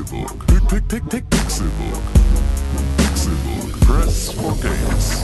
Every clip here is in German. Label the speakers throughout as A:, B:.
A: Pixelbook. Pick, pick, pick, Pixelbook. Pixelbook. Press for games.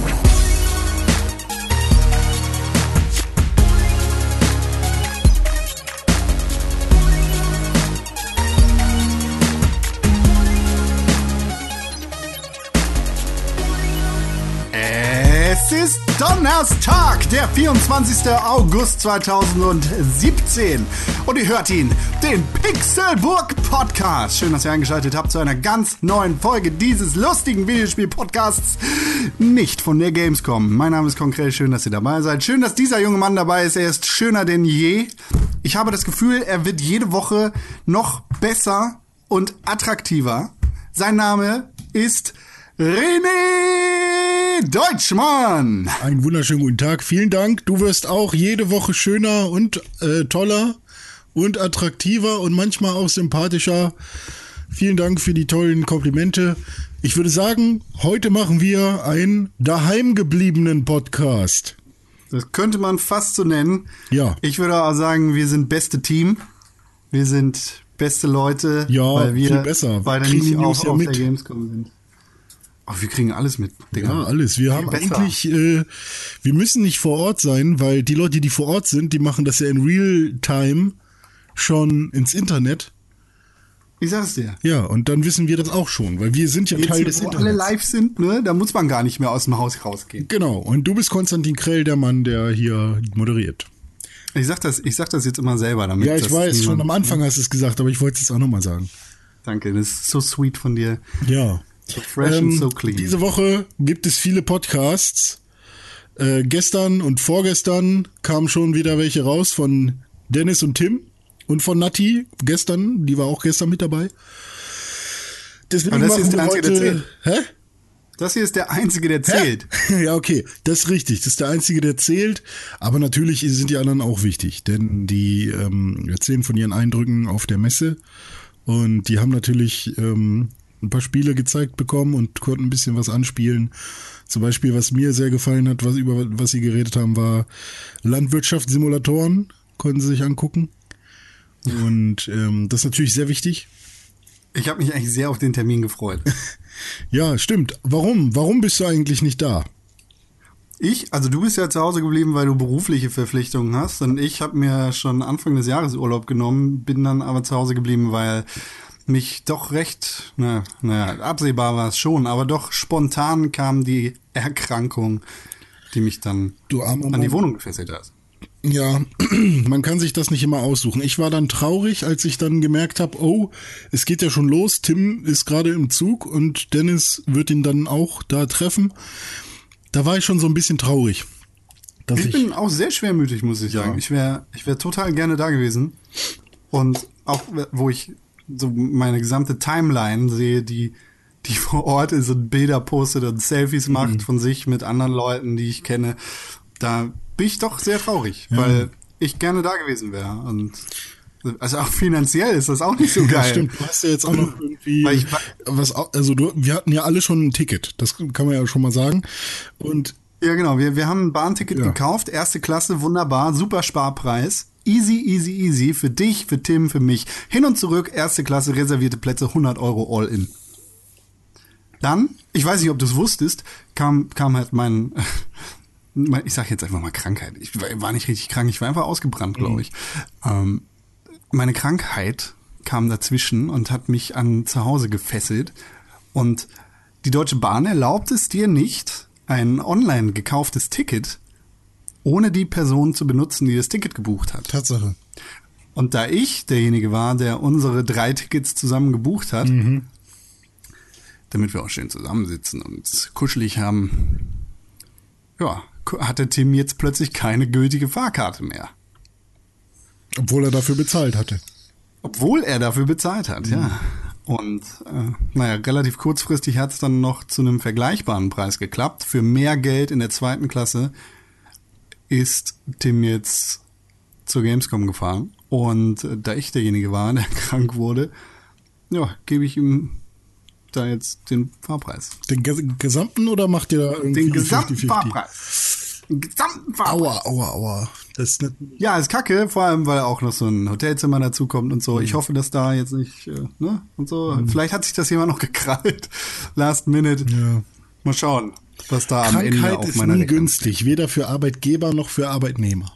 B: Es ist Donnerstag, der 24. August 2017. Und ihr hört ihn, den Pixelburg Podcast. Schön, dass ihr eingeschaltet habt zu einer ganz neuen Folge dieses lustigen Videospiel-Podcasts. Nicht von der Gamescom. Mein Name ist Konkret. Schön, dass ihr dabei seid. Schön, dass dieser junge Mann dabei ist. Er ist schöner denn je. Ich habe das Gefühl, er wird jede Woche noch besser und attraktiver. Sein Name ist René Deutschmann.
C: Einen wunderschönen guten Tag. Vielen Dank. Du wirst auch jede Woche schöner und äh, toller und attraktiver und manchmal auch sympathischer. Vielen Dank für die tollen Komplimente. Ich würde sagen, heute machen wir einen daheimgebliebenen Podcast.
B: Das könnte man fast so nennen.
C: Ja.
B: Ich würde auch sagen, wir sind beste Team. Wir sind beste Leute,
C: Ja,
B: weil wir
C: viel besser. Wir
B: beide
C: kriegen
B: nicht auch auf
C: mit.
B: der Gamescom sind. Ach, wir kriegen alles mit, Digga.
C: Ja, alles. Wir haben
B: besser.
C: eigentlich, äh, wir müssen nicht vor Ort sein, weil die Leute, die vor Ort sind, die machen das ja in Real-Time schon ins Internet.
B: Ich sag's dir.
C: Ja, und dann wissen wir das auch schon, weil wir sind ja
B: Jetzt,
C: Teil des
B: wo alle
C: Internets.
B: live sind, ne, da muss man gar nicht mehr aus dem Haus rausgehen.
C: Genau, und du bist Konstantin Krell, der Mann, der hier moderiert.
B: Ich sag das, ich sag das jetzt immer selber, damit.
C: Ja, ich weiß, schon am Anfang hast du es gesagt, aber ich wollte es jetzt auch nochmal sagen.
B: Danke, das ist so sweet von dir.
C: Ja.
B: So fresh and
C: Ähm,
B: so clean.
C: Diese Woche gibt es viele Podcasts. Äh, gestern und vorgestern kamen schon wieder welche raus von Dennis und Tim und von Nati. Gestern, die war auch gestern mit dabei. Deswegen
B: Aber das ist der Einzige, der
C: heute. Hä?
B: Das hier ist der einzige, der zählt.
C: Ja, okay, das ist richtig. Das ist der Einzige, der zählt. Aber natürlich sind die anderen auch wichtig, denn die ähm, erzählen von ihren Eindrücken auf der Messe. Und die haben natürlich ähm, ein paar Spiele gezeigt bekommen und konnten ein bisschen was anspielen. Zum Beispiel, was mir sehr gefallen hat, was über was sie geredet haben, war Landwirtschaftssimulatoren. Konnten sie sich angucken. Und ähm, das ist natürlich sehr wichtig.
B: Ich habe mich eigentlich sehr auf den Termin gefreut.
C: Ja, stimmt. Warum? Warum bist du eigentlich nicht da?
B: Ich, also du bist ja zu Hause geblieben, weil du berufliche Verpflichtungen hast. Und ich habe mir schon Anfang des Jahres Urlaub genommen, bin dann aber zu Hause geblieben, weil mich doch recht, na, naja, absehbar war es schon, aber doch spontan kam die Erkrankung, die mich dann an die. Wohnung gefesselt hat.
C: Ja, man kann sich das nicht immer aussuchen. Ich war dann traurig, als ich dann gemerkt habe, oh, es geht ja schon los. Tim ist gerade im Zug und Dennis wird ihn dann auch da treffen. Da war ich schon so ein bisschen traurig.
B: Ich, bin auch sehr schwermütig, muss ich sagen. Ich wäre ich wär total gerne da gewesen. Und auch, wo ich so meine gesamte Timeline sehe, die, die vor Ort ist und Bilder postet und Selfies macht
C: Mhm.
B: von sich mit anderen Leuten, die ich kenne, da bin ich doch sehr traurig, weil ich gerne da gewesen wäre. Und also auch finanziell ist das auch nicht so geil.
C: ja, stimmt, du hast ja jetzt auch noch irgendwie
B: Weil ich-
C: was, also du, wir hatten ja alle schon ein Ticket. Das kann man ja schon mal sagen. Und
B: Ja, genau. Wir, wir haben ein Bahnticket
C: Ja.
B: gekauft. Erste Klasse, wunderbar. Super Sparpreis. Easy, easy, easy. Für dich, für Tim, für mich. Hin und zurück, erste Klasse, reservierte Plätze, 100 Euro all in. Dann, ich weiß nicht, ob du es wusstest, kam, kam halt mein, mein, ich sag jetzt einfach mal Krankheit. Ich war, nicht richtig krank, ich war einfach ausgebrannt, glaube ich. Ähm, meine Krankheit kam dazwischen und hat mich an zu Hause gefesselt. Und die Deutsche Bahn erlaubt es dir nicht, ein online gekauftes Ticket ohne die Person zu benutzen, die das Ticket gebucht hat.
C: Tatsache.
B: Und da ich derjenige war, der unsere drei Tickets zusammen gebucht hat, damit wir auch schön zusammensitzen und kuschelig haben, ja, hatte Tim jetzt plötzlich keine gültige Fahrkarte mehr.
C: Obwohl er dafür bezahlt hatte.
B: Obwohl er dafür bezahlt hat, ja. Und äh, naja, relativ kurzfristig hat es dann noch zu einem vergleichbaren Preis geklappt. Für mehr Geld in der zweiten Klasse ist Tim jetzt zur Gamescom gefahren. Und da ich derjenige war, der krank wurde, ja, gebe ich ihm da jetzt den Fahrpreis.
C: Den ges- gesamten oder macht ihr da irgendwie
B: Den gesamten
C: 50-50?
B: Fahrpreis. gesamten Fahrpreis.
C: Aua, aua, aua. Das ist nicht,
B: Ja, ist kacke, vor allem, weil auch noch so ein Hotelzimmer dazu kommt und so. Ich hoffe, dass da jetzt nicht, äh, ne, und so. Vielleicht hat sich das jemand noch gekrallt. Last minute.
C: ja.
B: Mal schauen, was da am Ende
C: Krankheit
B: auf
C: ist
B: meiner
C: nie
B: Rechnung
C: günstig, weder für Arbeitgeber noch für Arbeitnehmer.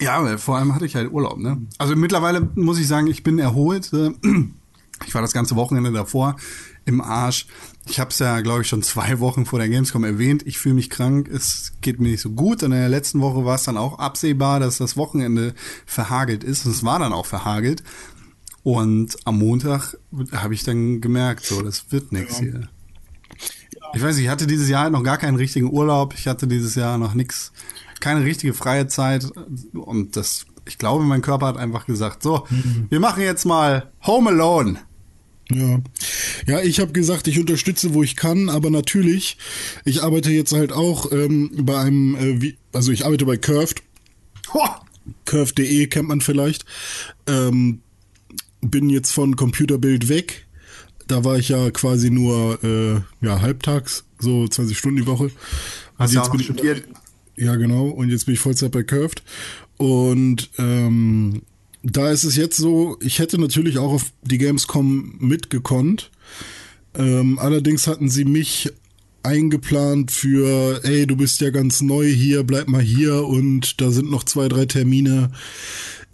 B: Ja, weil vor allem hatte ich halt Urlaub, ne? Also mittlerweile muss ich sagen, ich bin erholt. äh, Ich war das ganze Wochenende davor im Arsch. Ich habe es ja, glaube ich, schon zwei Wochen vor der Gamescom erwähnt. Ich fühle mich krank, es geht mir nicht so gut. Und in der letzten Woche war es dann auch absehbar, dass das Wochenende verhagelt ist. Und es war dann auch verhagelt. Und am Montag habe ich dann gemerkt, so, das wird nichts hier. Ich weiß nicht, ich hatte dieses Jahr halt noch gar keinen richtigen Urlaub. Ich hatte dieses Jahr noch nix, keine richtige freie Zeit. Und das, ich glaube, mein Körper hat einfach gesagt, so, wir machen jetzt mal Home Alone.
C: Ja, ja, ich habe gesagt, ich unterstütze, wo ich kann, aber natürlich, ich arbeite jetzt halt auch ähm, bei einem, äh, wie, also ich arbeite bei Curved, curved.de kennt man vielleicht, ähm, bin jetzt von Computerbild weg. Da war ich ja quasi nur äh, ja halbtags, so 20 Stunden die Woche.
B: Hast du
C: jetzt
B: auch
C: bin
B: noch
C: ich
B: studiert?
C: Ja, genau. Und jetzt bin ich Vollzeit bei Curved. Und ähm, da ist es jetzt so, ich hätte natürlich auch auf die Gamescom mitgekonnt. Ähm, allerdings hatten sie mich eingeplant für, ey, du bist ja ganz neu hier, bleib mal hier und da sind noch zwei, drei Termine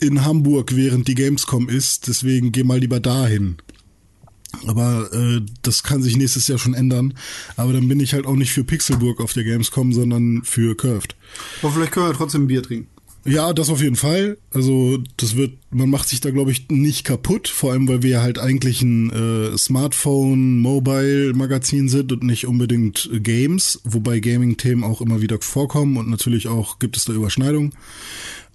C: in Hamburg, während die Gamescom ist. Deswegen geh mal lieber dahin. Aber äh, das kann sich nächstes Jahr schon ändern. Aber dann bin ich halt auch nicht für Pixelburg auf der Gamescom, sondern für Curved.
B: Aber vielleicht können wir trotzdem ein Bier trinken.
C: Ja, das auf jeden Fall. Also das wird, man macht sich da glaube ich nicht kaputt, vor allem weil wir halt eigentlich ein äh, Smartphone, Mobile Magazin sind und nicht unbedingt Games, wobei Gaming-Themen auch immer wieder vorkommen und natürlich auch gibt es da Überschneidungen.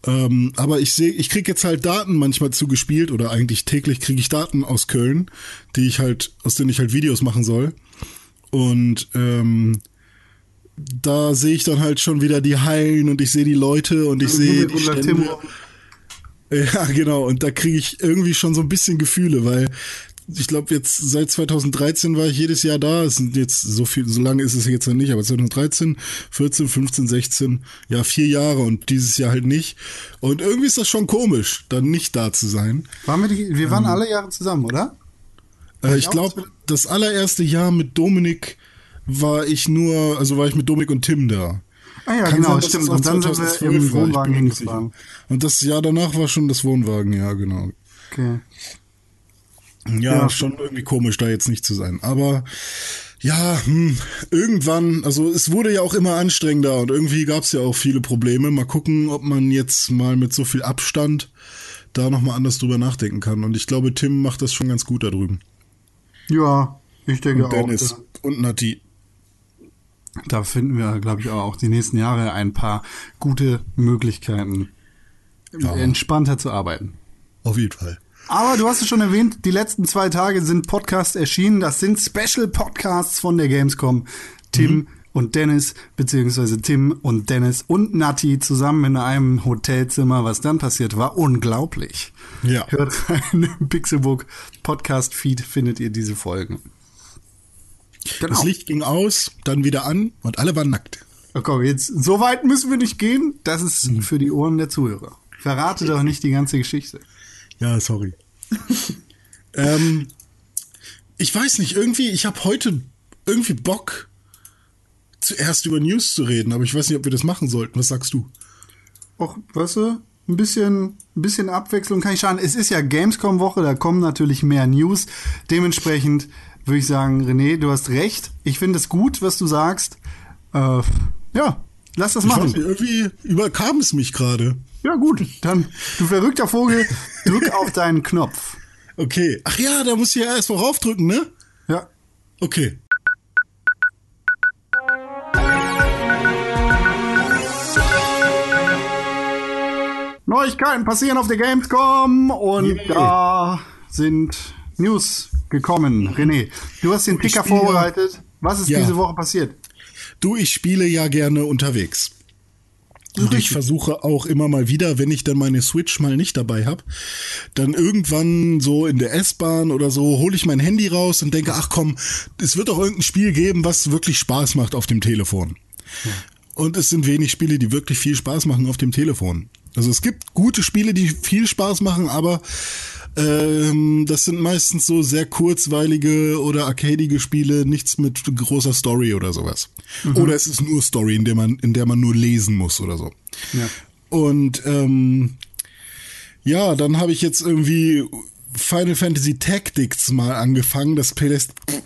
C: Ähm, aber ich sehe, ich krieg jetzt halt Daten manchmal zugespielt oder eigentlich täglich kriege ich Daten aus Köln, die ich halt, aus denen ich halt Videos machen soll. Und ähm, da sehe ich dann halt schon wieder die Hallen und ich sehe die Leute und ich sehe die Stände. Ja, genau. Und da kriege ich irgendwie schon so ein bisschen Gefühle, weil ich glaube, jetzt seit 2013 war ich jedes Jahr da. Es sind jetzt so viel, so lange ist es jetzt noch nicht, aber 2013, 14, 15, 16, ja, vier Jahre und dieses Jahr halt nicht. Und irgendwie ist das schon komisch, dann nicht da zu sein.
B: Waren wir, die, wir waren alle Jahre zusammen, oder?
C: Äh, ich glaube, das allererste Jahr mit Dominik war ich nur, also war ich mit Dominik und Tim da.
B: Ah ja,
C: Kann
B: genau,
C: sein,
B: stimmt. Und dann sind wir
C: 2012
B: im Wohnwagen hingefahren.
C: Und das Jahr danach war schon das Wohnwagen, ja, genau.
B: Okay.
C: Ja,
B: Ja.
C: schon irgendwie komisch, da jetzt nicht zu sein. Aber ja, hm, irgendwann, also es wurde ja auch immer anstrengender und irgendwie gab es ja auch viele Probleme. Mal gucken, ob man jetzt mal mit so viel Abstand da nochmal anders drüber nachdenken kann. Und ich glaube, Tim macht das schon ganz gut da drüben.
B: Ja, ich denke
C: Und
B: auch.
C: Dennis und Nati.
B: Da finden wir, glaube ich, auch die nächsten Jahre ein paar gute Möglichkeiten,
C: Ja.
B: entspannter zu arbeiten.
C: Auf jeden Fall.
B: Aber du hast es schon erwähnt, die letzten zwei Tage sind Podcasts erschienen. Das sind Special Podcasts von der Gamescom. Tim und Dennis, beziehungsweise Tim und Dennis und Nati zusammen in einem Hotelzimmer. Was dann passiert, war unglaublich.
C: Ja.
B: Hört rein im Pixelbook Podcast Feed findet ihr diese Folgen. Genau.
C: Das Licht ging aus, dann wieder an und alle waren nackt.
B: Oh, komm, jetzt, so weit müssen wir nicht gehen. Das ist für die Ohren der Zuhörer. Verrate doch nicht die ganze Geschichte.
C: Ja, sorry. ähm, ich weiß nicht, irgendwie, ich habe heute irgendwie Bock, zuerst über News zu reden, aber ich weiß nicht, ob wir das machen sollten. Was sagst du?
B: Och, weißt du, ein bisschen, ein bisschen Abwechslung kann ich schaden. Es ist ja Gamescom-Woche, da kommen natürlich mehr News. Dementsprechend würde ich sagen, René, du hast recht. Ich finde es gut, was du sagst. Äh, ja, lass das machen.
C: nicht, irgendwie überkam es mich gerade.
B: Ja, gut. Dann, du verrückter Vogel, drück auf deinen Knopf.
C: Okay. Ach ja, da muss ich ja erst mal raufdrücken, ne?
B: Ja.
C: Okay.
B: Neuigkeiten passieren auf der Gamescom und
C: Yay.
B: da sind News gekommen. René, du hast den Picker
C: spiele-
B: vorbereitet. Was ist
C: Ja.
B: diese Woche passiert?
C: Du, ich spiele ja gerne unterwegs. Und ich versuche auch immer mal wieder, wenn ich dann meine Switch mal nicht dabei habe, dann irgendwann so in der S-Bahn oder so hole ich mein Handy raus und denke, ach komm, es wird doch irgendein Spiel geben, was wirklich Spaß macht auf dem Telefon. und es sind wenig Spiele, die wirklich viel Spaß machen auf dem Telefon. Also es gibt gute Spiele, die viel Spaß machen, aber ähm, das sind meistens so sehr kurzweilige oder arcadige Spiele, nichts mit großer Story oder sowas. Oder es ist nur Story, in der man, in der man nur lesen muss oder so.
B: Ja.
C: Und ähm, ja, dann habe ich jetzt irgendwie Final Fantasy Tactics mal angefangen, das Play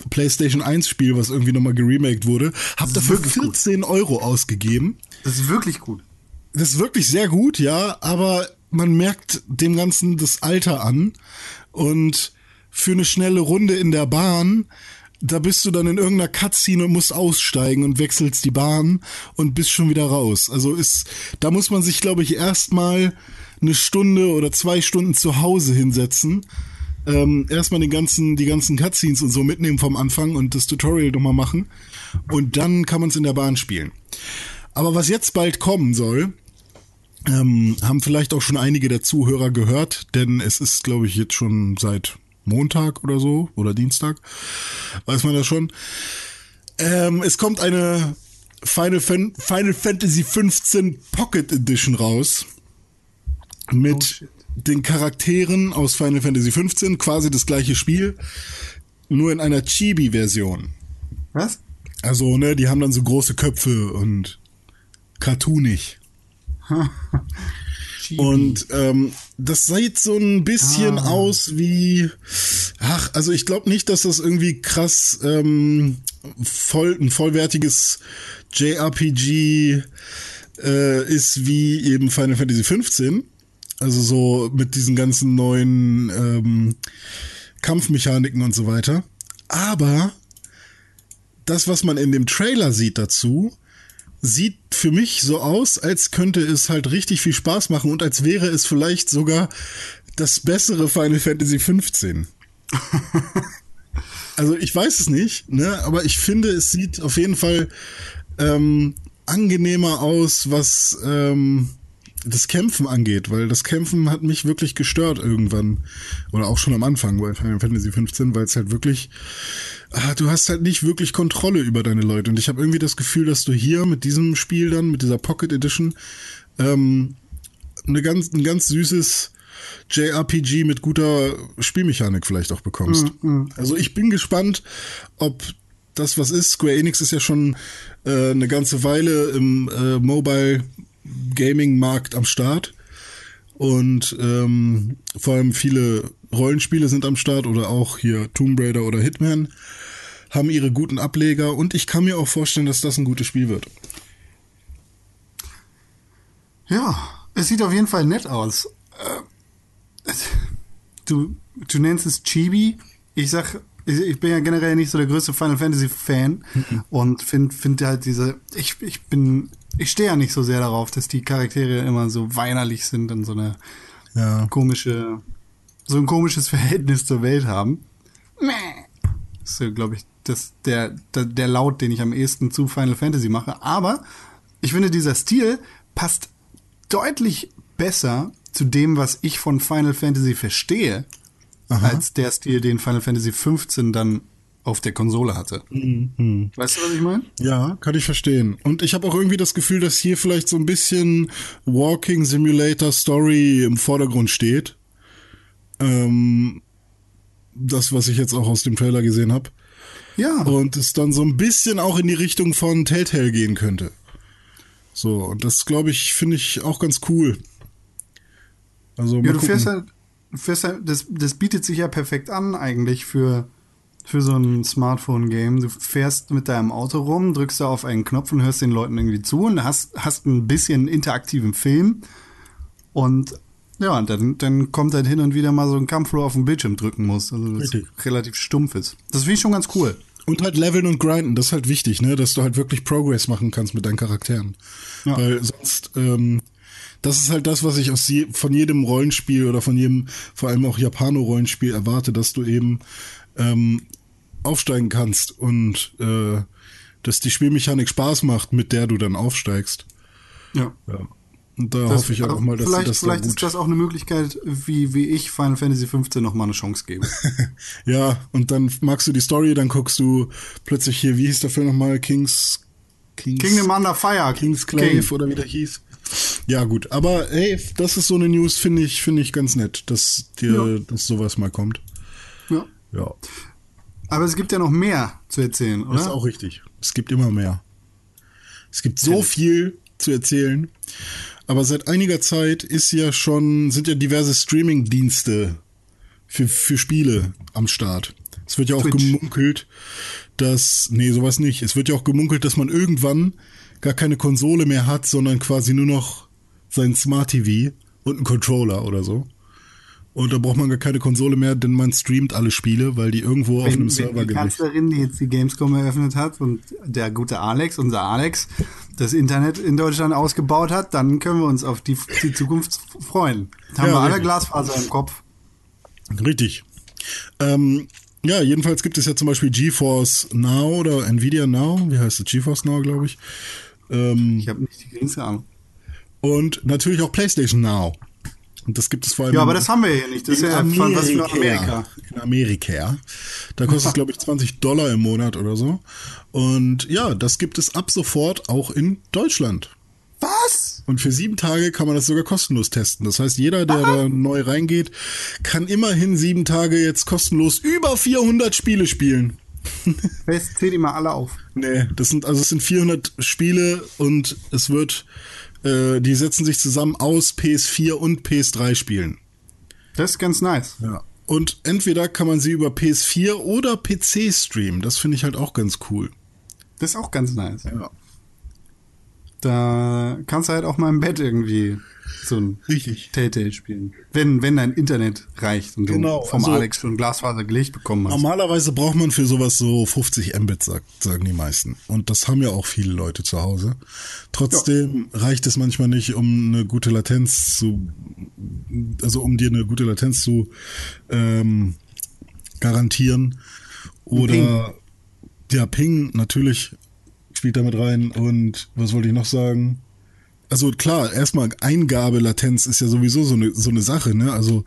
C: PlayStation 1 Spiel, was irgendwie nochmal geremaked wurde. Hab dafür
B: wirklich gut.
C: 14 Euro ausgegeben.
B: Das ist wirklich gut.
C: Das ist wirklich sehr gut, ja, aber man merkt dem Ganzen das Alter an. Und für eine schnelle Runde in der Bahn, da bist du dann in irgendeiner Cutscene und musst aussteigen und wechselst die Bahn und bist schon wieder raus. Also ist, da muss man sich, glaube ich, erstmal eine Stunde oder zwei Stunden zu Hause hinsetzen. Ähm, erstmal den ganzen, die ganzen Cutscenes und so mitnehmen vom Anfang und das Tutorial nochmal machen. Und dann kann man es in der Bahn spielen. Aber was jetzt bald kommen soll, ähm, haben vielleicht auch schon einige der Zuhörer gehört, denn es ist, glaube ich, jetzt schon seit Montag oder so oder Dienstag, weiß man das schon. Ähm, es kommt eine Final, Fan Final Fantasy 15 Pocket Edition raus mit
B: Oh,
C: den Charakteren aus Final Fantasy 15, quasi das gleiche Spiel, nur in einer Chibi-Version.
B: Was?
C: Also, ne, die haben dann so große Köpfe und cartoonig. Und ähm, das sieht so ein bisschen
B: Ah.
C: aus wie, ach, also ich glaube nicht, dass das irgendwie krass ähm, voll ein vollwertiges JRPG äh, ist wie eben Final Fantasy 15. Also so mit diesen ganzen neuen ähm, Kampfmechaniken und so weiter. Aber das, was man in dem Trailer sieht dazu, sieht für mich so aus, als könnte es halt richtig viel Spaß machen und als wäre es vielleicht sogar das bessere Final Fantasy 15. also ich weiß es nicht, ne, aber ich finde, es sieht auf jeden Fall ähm, angenehmer aus, was ähm, das Kämpfen angeht, weil das Kämpfen hat mich wirklich gestört irgendwann. Oder auch schon am Anfang bei Final Fantasy 15, weil es halt wirklich, ah, du hast halt nicht wirklich Kontrolle über deine Leute. Und ich habe irgendwie das Gefühl, dass du hier mit diesem Spiel dann, mit dieser Pocket Edition, ähm, eine ganz, ein ganz süßes JRPG mit guter Spielmechanik vielleicht auch bekommst. Also ich bin gespannt, ob das was ist. Square Enix ist ja schon äh, eine ganze Weile im äh, Mobile Gaming Markt am Start und ähm, vor allem viele Rollenspiele sind am Start oder auch hier Tomb Raider oder Hitman haben ihre guten Ableger und ich kann mir auch vorstellen, dass das ein gutes Spiel wird.
B: Ja, es sieht auf jeden Fall nett aus. Äh, Du, du nennst es Chibi. Ich sag, ich, bin ja generell nicht so der größte Final Fantasy Fan und finde find halt diese, ich, ich bin, ich stehe ja nicht so sehr darauf, dass die Charaktere immer so weinerlich sind und so eine
C: Ja.
B: komische, so ein komisches Verhältnis zur Welt haben. Meh. Das ist, glaube ich, das, der, der, der Laut, den ich am ehesten zu Final Fantasy mache. Aber ich finde, dieser Stil passt deutlich besser zu dem, was ich von Final Fantasy verstehe, als der Stil, den Final Fantasy 15 dann auf der Konsole hatte. Weißt du, was ich meine?
C: Ja, kann ich verstehen. Und ich habe auch irgendwie das Gefühl, dass hier vielleicht so ein bisschen Walking Simulator Story im Vordergrund steht. Ähm, das, was ich jetzt auch aus dem Trailer gesehen habe.
B: Ja.
C: Und es dann so ein bisschen auch in die Richtung von Telltale gehen könnte. So, und das glaube ich, finde ich auch ganz cool. Also,
B: Ja, du
C: gucken.
B: fährst halt, du fährst halt das, das bietet sich ja perfekt an eigentlich für, für so ein Smartphone-Game. Du fährst mit deinem Auto rum, drückst da auf einen Knopf und hörst den Leuten irgendwie zu und hast, hast ein bisschen interaktiven Film. Und ja, dann, dann kommt halt hin und wieder mal so ein Kampf, wo du auf den Bildschirm drücken musst. Also das relativ stumpf ist. Das finde ich schon ganz cool.
C: Und halt leveln und grinden, das ist halt wichtig, ne, dass du halt wirklich Progress machen kannst mit deinen Charakteren.
B: Ja.
C: Weil sonst, ähm, das ist halt das, was ich aus je, von jedem Rollenspiel oder von jedem, vor allem auch Japano-Rollenspiel erwarte, dass du eben ähm, aufsteigen kannst und äh, dass die Spielmechanik Spaß macht, mit der du dann aufsteigst.
B: Ja.
C: Ja. Und da
B: Das-
C: hoffe ich auch mal, dass
B: vielleicht
C: das da
B: vielleicht ist das auch eine Möglichkeit, wie, wie ich Final Fantasy 15 noch mal eine Chance gebe.
C: Ja, und dann magst du die Story, dann guckst du plötzlich hier, wie hieß der Film nochmal? Kings, Kings,
B: Kingdom Under Fire.
C: Kingsclave
B: King.
C: oder wie der hieß. Ja, gut, aber hey, das ist so eine News, finde ich, finde ich ganz nett, dass dir,
B: Ja.
C: dass sowas mal kommt.
B: Ja.
C: Ja,
B: Aber es gibt ja noch mehr zu erzählen,
C: das ist
B: oder?
C: auch richtig. Es gibt immer mehr. Es gibt so viel zu erzählen. Aber seit einiger Zeit ist ja schon, sind ja diverse Streaming-Dienste für, für Spiele am Start. Es wird ja auch
B: Twitch.
C: gemunkelt, dass, nee, sowas nicht. Es wird ja auch gemunkelt, dass man irgendwann gar keine Konsole mehr hat, sondern quasi nur noch sein Smart TV und einen Controller oder so. Und da braucht man gar keine Konsole mehr, denn man streamt alle Spiele, weil die irgendwo auf einem
B: Wenn,
C: Server
B: wenn die
C: gelegt
B: Kanzlerin, die jetzt die Gamescom eröffnet hat und der gute Alex, unser Alex, das Internet in Deutschland ausgebaut hat, dann können wir uns auf die, die Zukunft freuen. Da haben
C: Ja,
B: wir alle
C: richtig.
B: Glasfaser im Kopf.
C: Richtig. Ähm, ja, jedenfalls gibt es ja zum Beispiel GeForce Now oder Nvidia Now, wie heißt es? GeForce Now, glaube ich. Ähm,
B: Ich habe nicht die geringste Ahnung.
C: und natürlich auch PlayStation Now. Und das gibt es vor allem.
B: Ja, aber das haben wir hier nicht. Das ist
C: in
B: ja von was für Amerika.
C: In Amerika. Da kostet es, glaube ich, 20 Dollar im Monat oder so. Und ja, das gibt es ab sofort auch in Deutschland.
B: Was?
C: Und für sieben Tage kann man das sogar kostenlos testen. Das heißt, jeder, der da neu reingeht, kann immerhin sieben Tage jetzt kostenlos über 400 Spiele spielen.
B: Fest, zähl die mal alle auf.
C: Nee, das sind, also es sind 400 Spiele und es wird, äh, die setzen sich zusammen aus PS4 und PS3 Spielen.
B: Das ist ganz nice.
C: Ja. Und entweder kann man sie über PS4 oder PC streamen. Das finde ich halt auch ganz cool.
B: Das ist auch ganz nice.
C: Ja.
B: Da kannst du halt auch mal im Bett irgendwie so ein
C: Richtig.
B: Telltale spielen. Wenn, wenn dein Internet reicht und
C: Genau,
B: du vom
C: also-
B: Alex schon Glasfaser gelegt bekommen hast.
C: Normalerweise braucht man für sowas so 50 Mbit, sagt, sagen die meisten. Und das haben ja auch viele Leute zu Hause. Trotzdem reicht es manchmal nicht, um eine gute Latenz zu, also um dir eine gute Latenz zu ähm, garantieren. Oder ja, Ping natürlich spielt damit rein. Und was wollte ich noch sagen? Also klar, erstmal Eingabelatenz ist ja sowieso so eine, so eine Sache, ne? Also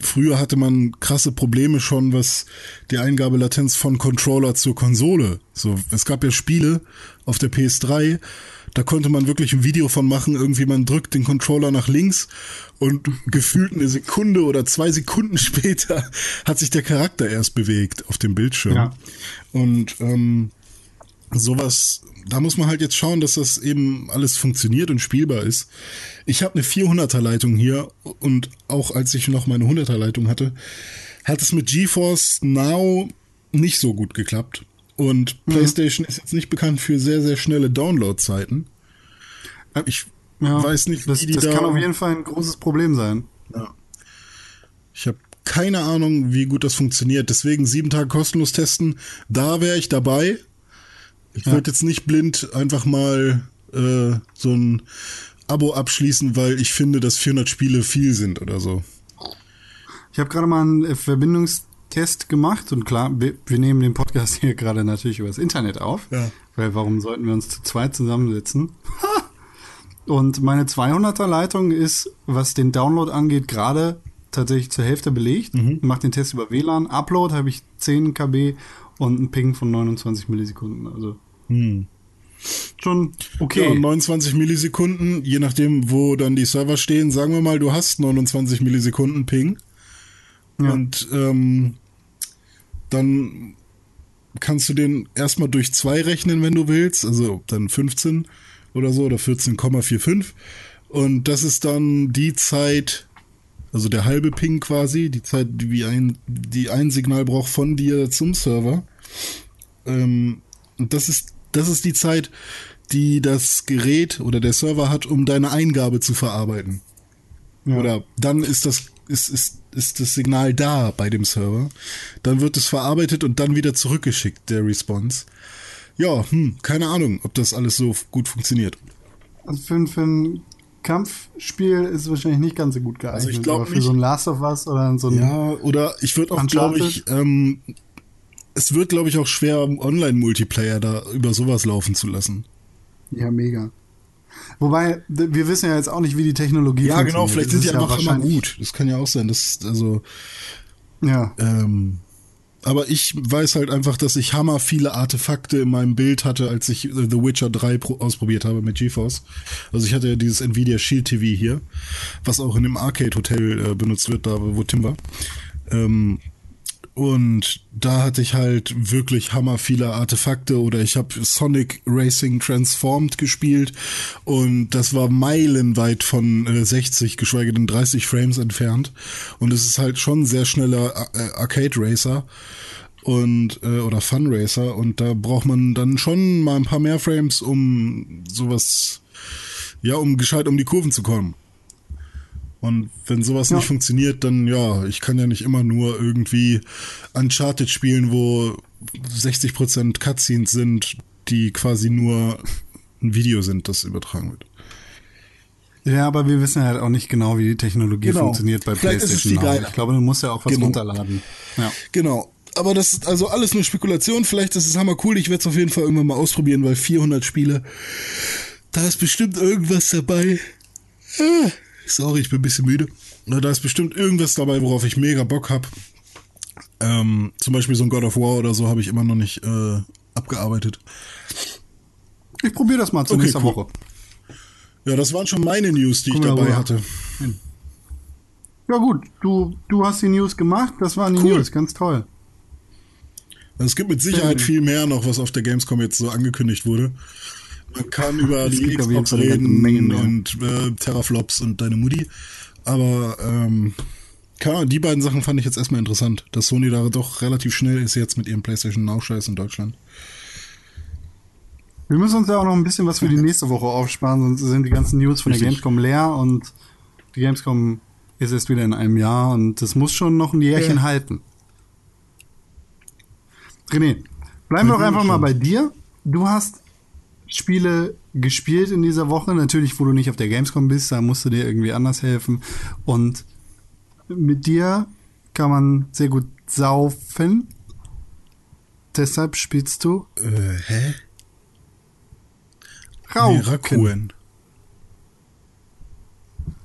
C: früher hatte man krasse Probleme schon, was die Eingabelatenz von Controller zur Konsole. So, es gab ja Spiele auf der PS3, da konnte man wirklich ein Video von machen, irgendwie man drückt den Controller nach links und gefühlt eine Sekunde oder zwei Sekunden später hat sich der Charakter erst bewegt auf dem Bildschirm.
B: Ja.
C: Und ähm, sowas, da muss man halt jetzt schauen, dass das eben alles funktioniert und spielbar ist. Ich habe eine 400er Leitung hier und auch als ich noch meine 100er Leitung hatte, hat es mit GeForce Now nicht so gut geklappt. Und PlayStation ist jetzt nicht bekannt für sehr, sehr schnelle Downloadzeiten. Ich
B: Ja,
C: weiß nicht,
B: das,
C: wie die
B: das
C: da...
B: kann auf jeden Fall ein großes Problem sein.
C: Ja. Ich habe keine Ahnung, wie gut das funktioniert. Deswegen sieben Tage kostenlos testen. Da wäre ich dabei. Ich
B: Ja.
C: würde jetzt nicht blind einfach mal äh, so ein Abo abschließen, weil ich finde, dass 400 Spiele viel sind oder so.
B: Ich habe gerade mal einen äh, Verbindungstest gemacht und klar, wir, wir nehmen den Podcast hier gerade natürlich übers Internet auf,
C: Ja.
B: weil warum sollten wir uns zu zweit zusammensetzen? Und meine 200er Leitung ist, was den Download angeht, gerade tatsächlich zur Hälfte belegt.
C: Mhm.
B: Mach den Test über WLAN. Upload habe ich 10 KB und einen Ping von 29 Millisekunden. Also schon okay.
C: Hm. Ja, und 29 Millisekunden, je nachdem, wo dann die Server stehen. Sagen wir mal, du hast 29 Millisekunden Ping.
B: Ja.
C: Und ähm, dann kannst du den erstmal durch zwei rechnen, wenn du willst. Also dann 15 oder so oder 14,45. Und das ist dann die Zeit, also der halbe Ping quasi, die Zeit, die wie ein, die ein Signal braucht von dir zum Server. Ähm, und das ist, das ist die Zeit, die das Gerät oder der Server hat, um deine Eingabe zu verarbeiten.
B: Ja.
C: Oder dann ist das, ist, ist, ist das Signal da bei dem Server. Dann wird es verarbeitet und dann wieder zurückgeschickt, der Response. Ja, hm, keine Ahnung, ob das alles so gut funktioniert.
B: Also für, für ein Kampfspiel ist wahrscheinlich nicht ganz so gut geeignet.
C: Also ich glaub
B: aber für
C: nicht.
B: so ein Last of Us oder so ein
C: Ja, oder ich würde auch, glaube ich, ähm, es wird, glaube ich, auch schwer, Online-Multiplayer da über sowas laufen zu lassen.
B: Ja, mega. Wobei, wir wissen ja jetzt auch nicht, wie die Technologie
C: Ja, genau, vielleicht sind die
B: ja
C: einfach immer gut. Das kann ja auch sein. Das, also,
B: Ja,
C: ähm, aber ich weiß halt einfach, dass ich hammer viele Artefakte in meinem Bild hatte, als ich The Witcher 3 ausprobiert habe mit GeForce. Also ich hatte ja dieses Nvidia Shield TV hier, was auch in dem Arcade Hotel äh, benutzt wird, da wo Tim war. Ähm, und da hatte ich halt wirklich hammer viele Artefakte oder ich habe Sonic Racing Transformed gespielt und das war meilenweit von äh, 60, geschweige denn 30 Frames entfernt. Und es ist halt schon sehr schneller äh, Arcade Racer und äh, oder Fun Racer und da braucht man dann schon mal ein paar mehr Frames, um sowas ja, um gescheit um die Kurven zu kommen. Und wenn sowas ja. nicht funktioniert, dann ja, ich kann ja nicht immer nur irgendwie Uncharted spielen, wo 60% Cutscenes sind, die quasi nur ein Video sind, das übertragen wird.
B: Ja, aber wir wissen halt auch nicht genau, wie die Technologie genau. funktioniert bei Vielleicht PlayStation Now. Ich glaube, du musst ja auch was genau. runterladen. Ja.
C: Genau. Aber das ist also alles nur Spekulation. Vielleicht ist es hammer cool. Ich werde es auf jeden Fall irgendwann mal ausprobieren, weil 400 Spiele, da ist bestimmt irgendwas dabei. Ah Sorry, ich bin ein bisschen müde. Da ist bestimmt irgendwas dabei, worauf ich mega Bock hab. Ähm, zum Beispiel so ein God of War oder so habe ich immer noch nicht äh, abgearbeitet.
B: Ich probiere das mal zur okay, nächsten cool. Woche.
C: Ja, das waren schon meine News, die Guck ich dabei hatte.
B: Ja gut, du, du hast die News gemacht, das waren die cool. News, ganz toll.
C: Es gibt mit Sicherheit viel mehr noch, was auf der Gamescom jetzt so angekündigt wurde. Man kann über die Xbox reden Menge und äh, Terraflops und deine Mutti. Aber ähm, klar, die beiden Sachen fand ich jetzt erstmal interessant, dass Sony da doch relativ schnell ist jetzt mit ihrem PlayStation Now-Scheiß in Deutschland.
B: Wir müssen uns ja auch noch ein bisschen was für die nächste Woche aufsparen, sonst sind die ganzen News von Richtig. der Gamescom leer und die Gamescom ist erst wieder in einem Jahr und das muss schon noch ein Jährchen ja. halten. René, bleiben wir doch einfach mal bei dir. Du hast Spiele gespielt in dieser Woche. Natürlich, wo du nicht auf der Gamescom bist, da musst du dir irgendwie anders helfen. Und mit dir kann man sehr gut saufen. Deshalb spielst du.
C: Äh, hä?
B: Rauchen. Nee, Rakuen.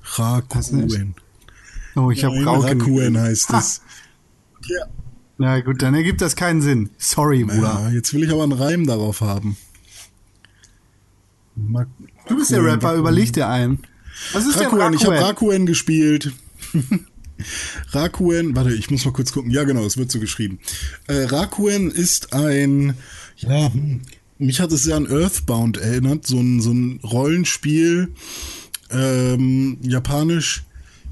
C: Rakuen.
B: Oh, ich habe Rauchen.
C: Rakuen heißt es.
B: Ja. Na gut, dann ergibt das keinen Sinn. Sorry, Bruder.
C: Ja, jetzt will ich aber einen Reim darauf haben.
B: Mak du bist der Rapper, überleg dir ein.
C: Was ist Rakuen, der ich habe Rakuen gespielt. Rakuen, warte, ich muss mal kurz gucken. Ja, genau, es wird so geschrieben. Äh, Rakuen ist ein, ja, mich hat es sehr an Earthbound erinnert, so ein, so ein Rollenspiel, ähm, japanisch,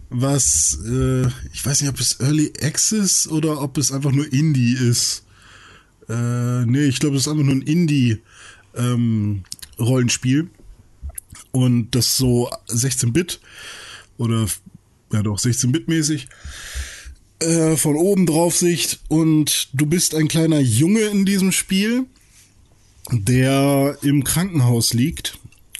C: was, äh, ich weiß nicht, ob es Early Access oder ob es einfach nur Indie ist. Äh, nee, ich glaube, es ist einfach nur ein Indie, ähm, Rollenspiel. Und das so 16-Bit oder ja doch 16-Bit mäßig äh, von oben drauf Sicht und du bist ein kleiner Junge in diesem Spiel, der im Krankenhaus liegt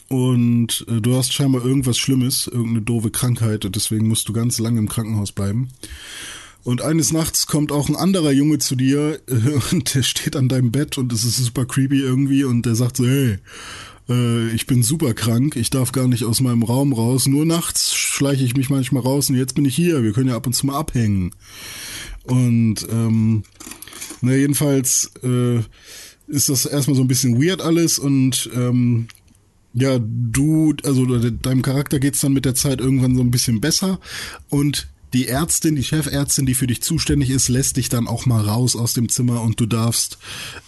C: und äh, du hast scheinbar irgendwas Schlimmes, irgendeine doofe Krankheit und deswegen musst du ganz lange im Krankenhaus bleiben. Und eines Nachts kommt auch ein anderer Junge zu dir äh, und der steht an deinem Bett und es ist super creepy irgendwie und der sagt so, hey, äh, ich bin super krank, ich darf gar nicht aus meinem Raum raus, nur nachts schleiche ich mich manchmal raus und jetzt bin ich hier, wir können ja ab und zu mal abhängen. Und ähm, na jedenfalls äh, ist das erstmal so ein bisschen weird alles und ähm, ja, du, also deinem Charakter geht's dann mit der Zeit irgendwann so ein bisschen besser und die Ärztin, die Chefärztin, die für dich zuständig ist, lässt dich dann auch mal raus aus dem Zimmer und du darfst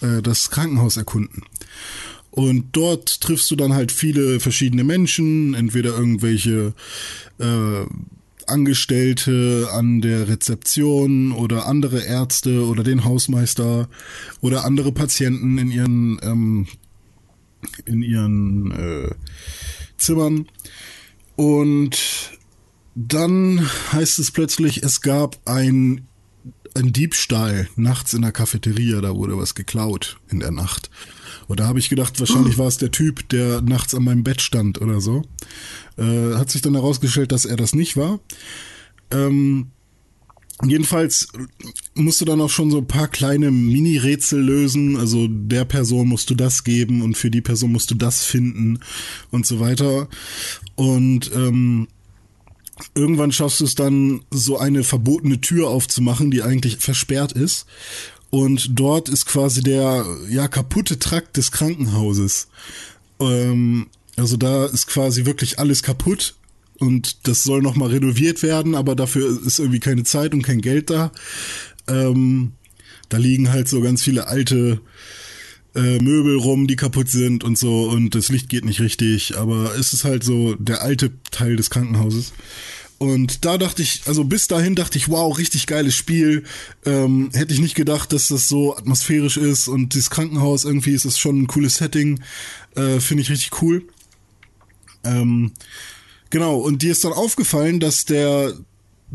C: äh, das Krankenhaus erkunden. Und dort triffst du dann halt viele verschiedene Menschen, entweder irgendwelche äh, Angestellte an der Rezeption oder andere Ärzte oder den Hausmeister oder andere Patienten in ihren ähm, in ihren äh, Zimmern und dann heißt es plötzlich, es gab ein, ein Diebstahl nachts in der Cafeteria, da wurde was geklaut in der Nacht. Und da habe ich gedacht, wahrscheinlich war es der Typ, der nachts an meinem Bett stand oder so. Äh, hat sich dann herausgestellt, dass er das nicht war. Ähm, jedenfalls musst du dann auch schon so ein paar kleine Mini-Rätsel lösen. Also der Person musst du das geben und für die Person musst du das finden und so weiter. Und ähm, irgendwann schaffst du es dann, so eine verbotene Tür aufzumachen, die eigentlich versperrt ist. Und dort ist quasi der ja kaputte Trakt des Krankenhauses. Ähm, also da ist quasi wirklich alles kaputt und das soll nochmal renoviert werden, aber dafür ist irgendwie keine Zeit und kein Geld da. Ähm, da liegen halt so ganz viele alte äh, Möbel rum, die kaputt sind und so und das Licht geht nicht richtig, aber es ist halt so der alte Teil des Krankenhauses. Und da dachte ich, also bis dahin dachte ich, wow, richtig geiles Spiel. Ähm, hätte ich nicht gedacht, dass das so atmosphärisch ist und dieses Krankenhaus irgendwie ist es schon ein cooles Setting. Äh, Finde ich richtig cool. Ähm, genau, und dir ist dann aufgefallen, dass der,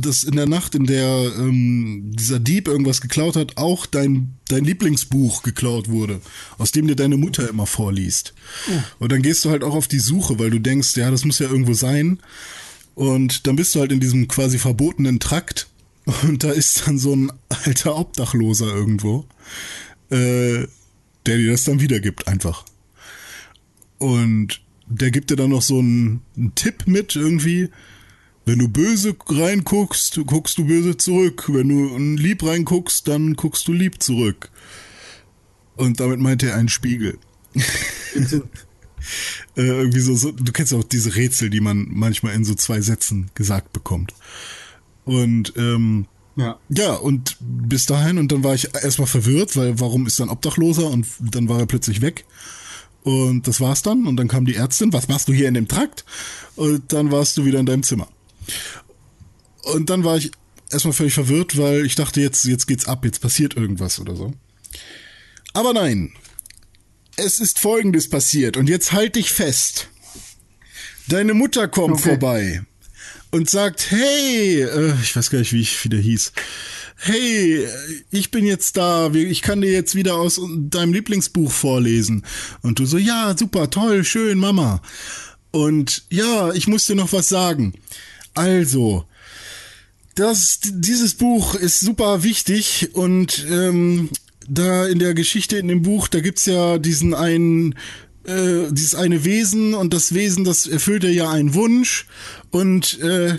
C: dass in der Nacht, in der ähm, dieser Dieb irgendwas geklaut hat, auch dein, dein Lieblingsbuch geklaut wurde, aus dem dir deine Mutter immer vorliest. Und dann gehst du halt auch auf die Suche, weil du denkst, ja, das muss ja irgendwo sein. Und dann bist du halt in diesem quasi verbotenen Trakt und da ist dann so ein alter Obdachloser irgendwo, äh, der dir das dann wiedergibt einfach. Und der gibt dir dann noch so einen, einen Tipp mit irgendwie. Wenn du böse reinguckst, guckst du böse zurück. Wenn du lieb reinguckst, dann guckst du lieb zurück. Und damit meint er einen Spiegel. äh, irgendwie so, so, du kennst auch diese Rätsel, die man manchmal in so zwei Sätzen gesagt bekommt. Und ähm,
B: Ja.
C: ja, und bis dahin, und dann war ich erstmal verwirrt, weil warum ist er ein Obdachloser? Und dann war er plötzlich weg. Und das war's dann. Und dann kam die Ärztin, was machst du hier in dem Trakt? Und dann warst du wieder in deinem Zimmer. Und dann war ich erstmal völlig verwirrt, weil ich dachte, jetzt, jetzt geht's ab, jetzt passiert irgendwas oder so. Aber nein. Es ist folgendes passiert. Und jetzt halt dich fest. Deine Mutter kommt
B: Okay.
C: vorbei und sagt, hey, äh, ich weiß gar nicht, wie ich wieder hieß. Hey, ich bin jetzt da, ich kann dir jetzt wieder aus deinem Lieblingsbuch vorlesen. Und du so, ja, super, toll, schön, Mama. Und ja, ich muss dir noch was sagen. Also, das, dieses Buch ist super wichtig und ähm, da in der Geschichte in dem Buch, da gibt's ja diesen einen, äh, dieses eine Wesen und das Wesen, das erfüllt dir ja einen Wunsch und äh,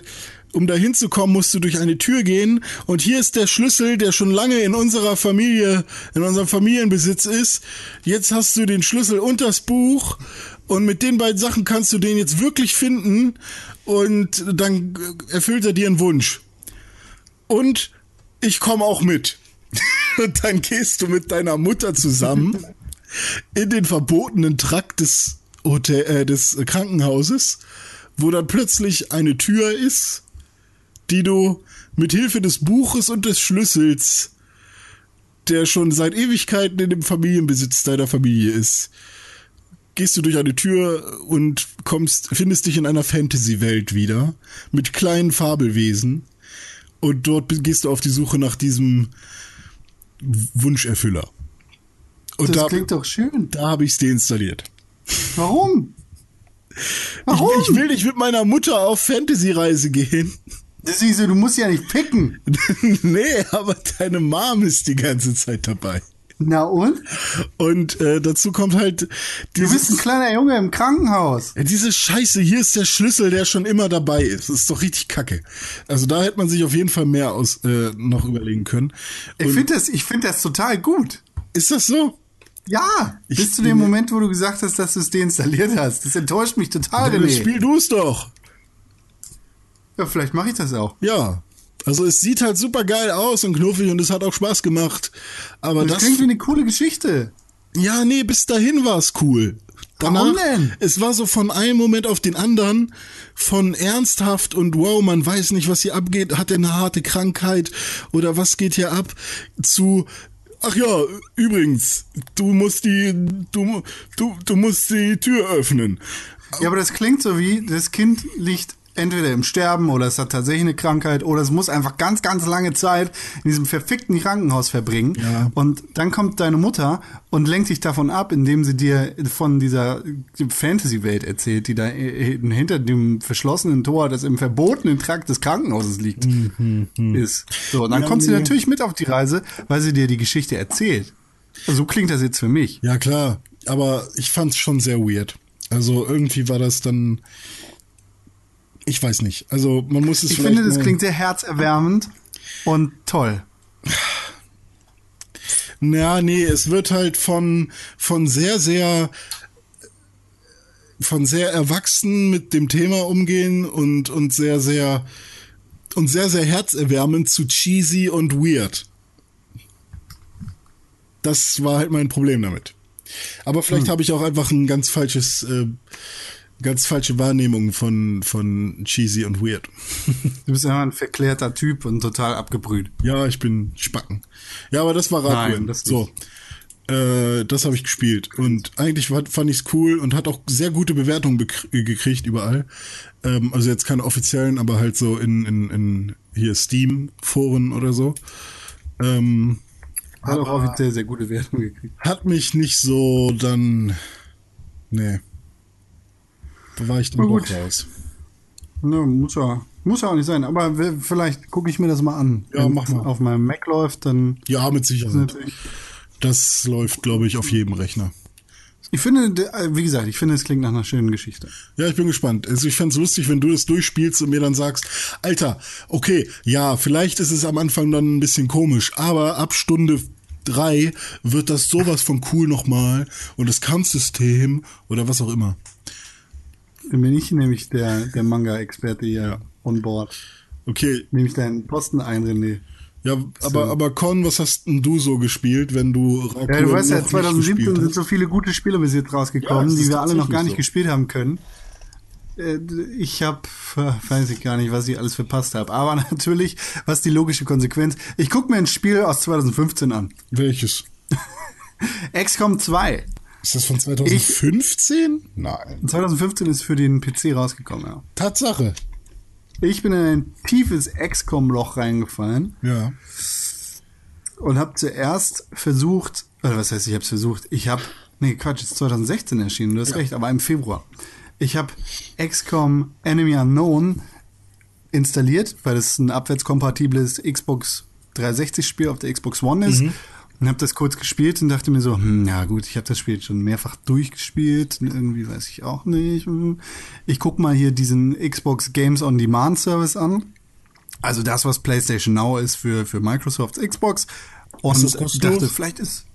C: um da hinzukommen, musst du durch eine Tür gehen und hier ist der Schlüssel, der schon lange in unserer Familie, in unserem Familienbesitz ist. Jetzt hast du den Schlüssel und das Buch und mit den beiden Sachen kannst du den jetzt wirklich finden und dann erfüllt er dir einen Wunsch und ich komme auch mit. Und dann gehst du mit deiner Mutter zusammen in den verbotenen Trakt des, Hotel, äh, des Krankenhauses, wo dann plötzlich eine Tür ist, die du mit Hilfe des Buches und des Schlüssels, der schon seit Ewigkeiten in dem Familienbesitz deiner Familie ist, gehst du durch eine Tür und kommst, findest dich in einer Fantasy-Welt wieder mit kleinen Fabelwesen und dort gehst du auf die Suche nach diesem Wunscherfüller. Und
B: Das
C: da,
B: klingt doch schön.
C: da habe ich es deinstalliert.
B: Warum?
C: Ich,
B: Warum?
C: ich will nicht mit meiner Mutter auf Fantasy-Reise gehen.
B: Das ist so, du musst ja nicht picken.
C: nee, aber deine Mom ist die ganze Zeit dabei.
B: Na und?
C: Und äh, dazu kommt halt
B: Du
C: dieses,
B: bist ein kleiner Junge im Krankenhaus.
C: Diese Scheiße, hier ist der Schlüssel, der schon immer dabei ist. Das ist doch richtig kacke. Also da hätte man sich auf jeden Fall mehr aus äh, noch überlegen können.
B: Ich
C: Und
B: finde das, ich find das total gut.
C: ist das so?
B: Ja,
C: Ich-
B: bis zu dem Moment, wo du gesagt hast, dass du es deinstalliert hast. Das enttäuscht mich total,
C: Dann
B: René.
C: spiel du es doch.
B: Ja, vielleicht mache ich das auch.
C: Ja. Also es sieht halt super geil aus und knuffig und es hat auch Spaß gemacht. Aber
B: Das,
C: das,
B: klingt wie eine coole Geschichte.
C: ja, nee, bis dahin war es cool.
B: Warum denn?
C: Es war so von einem Moment auf den anderen, von ernsthaft und wow, man weiß nicht, was hier abgeht, hat er eine harte Krankheit oder was geht hier ab, zu Ach ja, übrigens, du musst die, du, du, du musst die Tür öffnen.
B: Ja, aber das klingt so wie, das Kind liegt entweder im Sterben oder es hat tatsächlich eine Krankheit oder es muss einfach ganz, ganz lange Zeit in diesem verfickten Krankenhaus verbringen.
C: Ja.
B: Und dann kommt deine Mutter und lenkt dich davon ab, indem sie dir von dieser Fantasy-Welt erzählt, die da hinter dem verschlossenen Tor, das im verbotenen Trakt des Krankenhauses liegt, ist. So, und dann
C: Ja,
B: kommt sie natürlich mit auf die Reise, weil sie dir die Geschichte erzählt. So klingt das jetzt für mich.
C: Ja, klar, aber ich fand's schon sehr weird. Also irgendwie war das dann, ich weiß nicht. Also man muss es
B: Ich finde, das klingt sehr herzerwärmend und toll.
C: Na, nee, es wird halt von, von sehr, sehr, von sehr erwachsen mit dem Thema umgehen und, und sehr, sehr, und sehr, sehr herzerwärmend zu cheesy und weird. Das war halt mein Problem damit. Aber vielleicht habe ich auch einfach ein ganz falsches, äh, ganz falsche Wahrnehmung von, von cheesy und weird.
B: Du bist ja ein verklärter Typ und total abgebrüht.
C: Ja, ich bin Spacken. Ja, aber das war Radwin.
B: Nein, das
C: so. Äh, das habe ich gespielt. Und eigentlich fand, ich es cool und hat auch sehr gute Bewertungen gekriegt überall. Ähm, also jetzt keine offiziellen, aber halt so in, in, in hier Steam-Foren oder so. Ähm,
B: Hat auch offiziell sehr gute Wertung gekriegt.
C: hat mich nicht so dann. Nee. War ich dann doch raus.
B: Ne, muss ja, muss ja auch nicht sein. Aber vielleicht gucke ich mir das mal an.
C: Ja,
B: Wenn
C: mach
B: es
C: mal.
B: auf meinem Mac läuft, dann
C: Ja, mit Sicherheit. Das läuft, glaube ich, auf jedem Rechner.
B: Ich finde, de- äh, wie gesagt, ich finde, es klingt nach einer schönen Geschichte.
C: Ja, ich bin gespannt. Also ich fänd's lustig, wenn du das durchspielst und mir dann sagst, Alter, okay, ja, vielleicht ist es am Anfang dann ein bisschen komisch, aber ab Stunde drei wird das sowas von cool nochmal und das Kampfsystem oder was auch immer.
B: Bin mir nicht nämlich der, der Manga-Experte hier on board.
C: Okay,
B: Nehme ich deinen Posten ein, René.
C: ja, aber, aber Con, was hast denn du so gespielt, wenn du
B: Ja, du weißt ja,
C: noch nicht
B: 2017
C: gespielt
B: sind so viele gute Spiele bis jetzt
C: Ja,
B: rausgekommen,
C: es
B: die wir alle noch gar nicht
C: so.
B: gespielt haben können. Äh, Ich habe, weiß ich gar nicht, was ich alles verpasst habe. Aber natürlich, was die logische Konsequenz. Ich gucke mir ein Spiel aus 2015 an.
C: Welches?
B: XCOM 2.
C: Ist das von 2015? Nein.
B: 2015 ist für den PC rausgekommen, ja.
C: Tatsache.
B: Ich bin in ein tiefes XCOM-Loch reingefallen
C: Ja.
B: und habe zuerst versucht, oder was heißt, ich habe es versucht, ich habe, nee, Quatsch, ist 2016 erschienen, du hast recht, aber im Februar. Ich habe XCOM Enemy Unknown installiert, weil das ein abwärtskompatibles Xbox 360-Spiel auf der Xbox One ist. Und habe das kurz gespielt und dachte mir so, hm, ja gut, ich habe das Spiel schon mehrfach durchgespielt. Irgendwie weiß ich auch nicht. Ich guck mal hier diesen Xbox Games on Demand Service an. Also das, was PlayStation Now ist für, für Microsofts Xbox. Und
C: Ist das kostenlos?
B: dachte, vielleicht ist.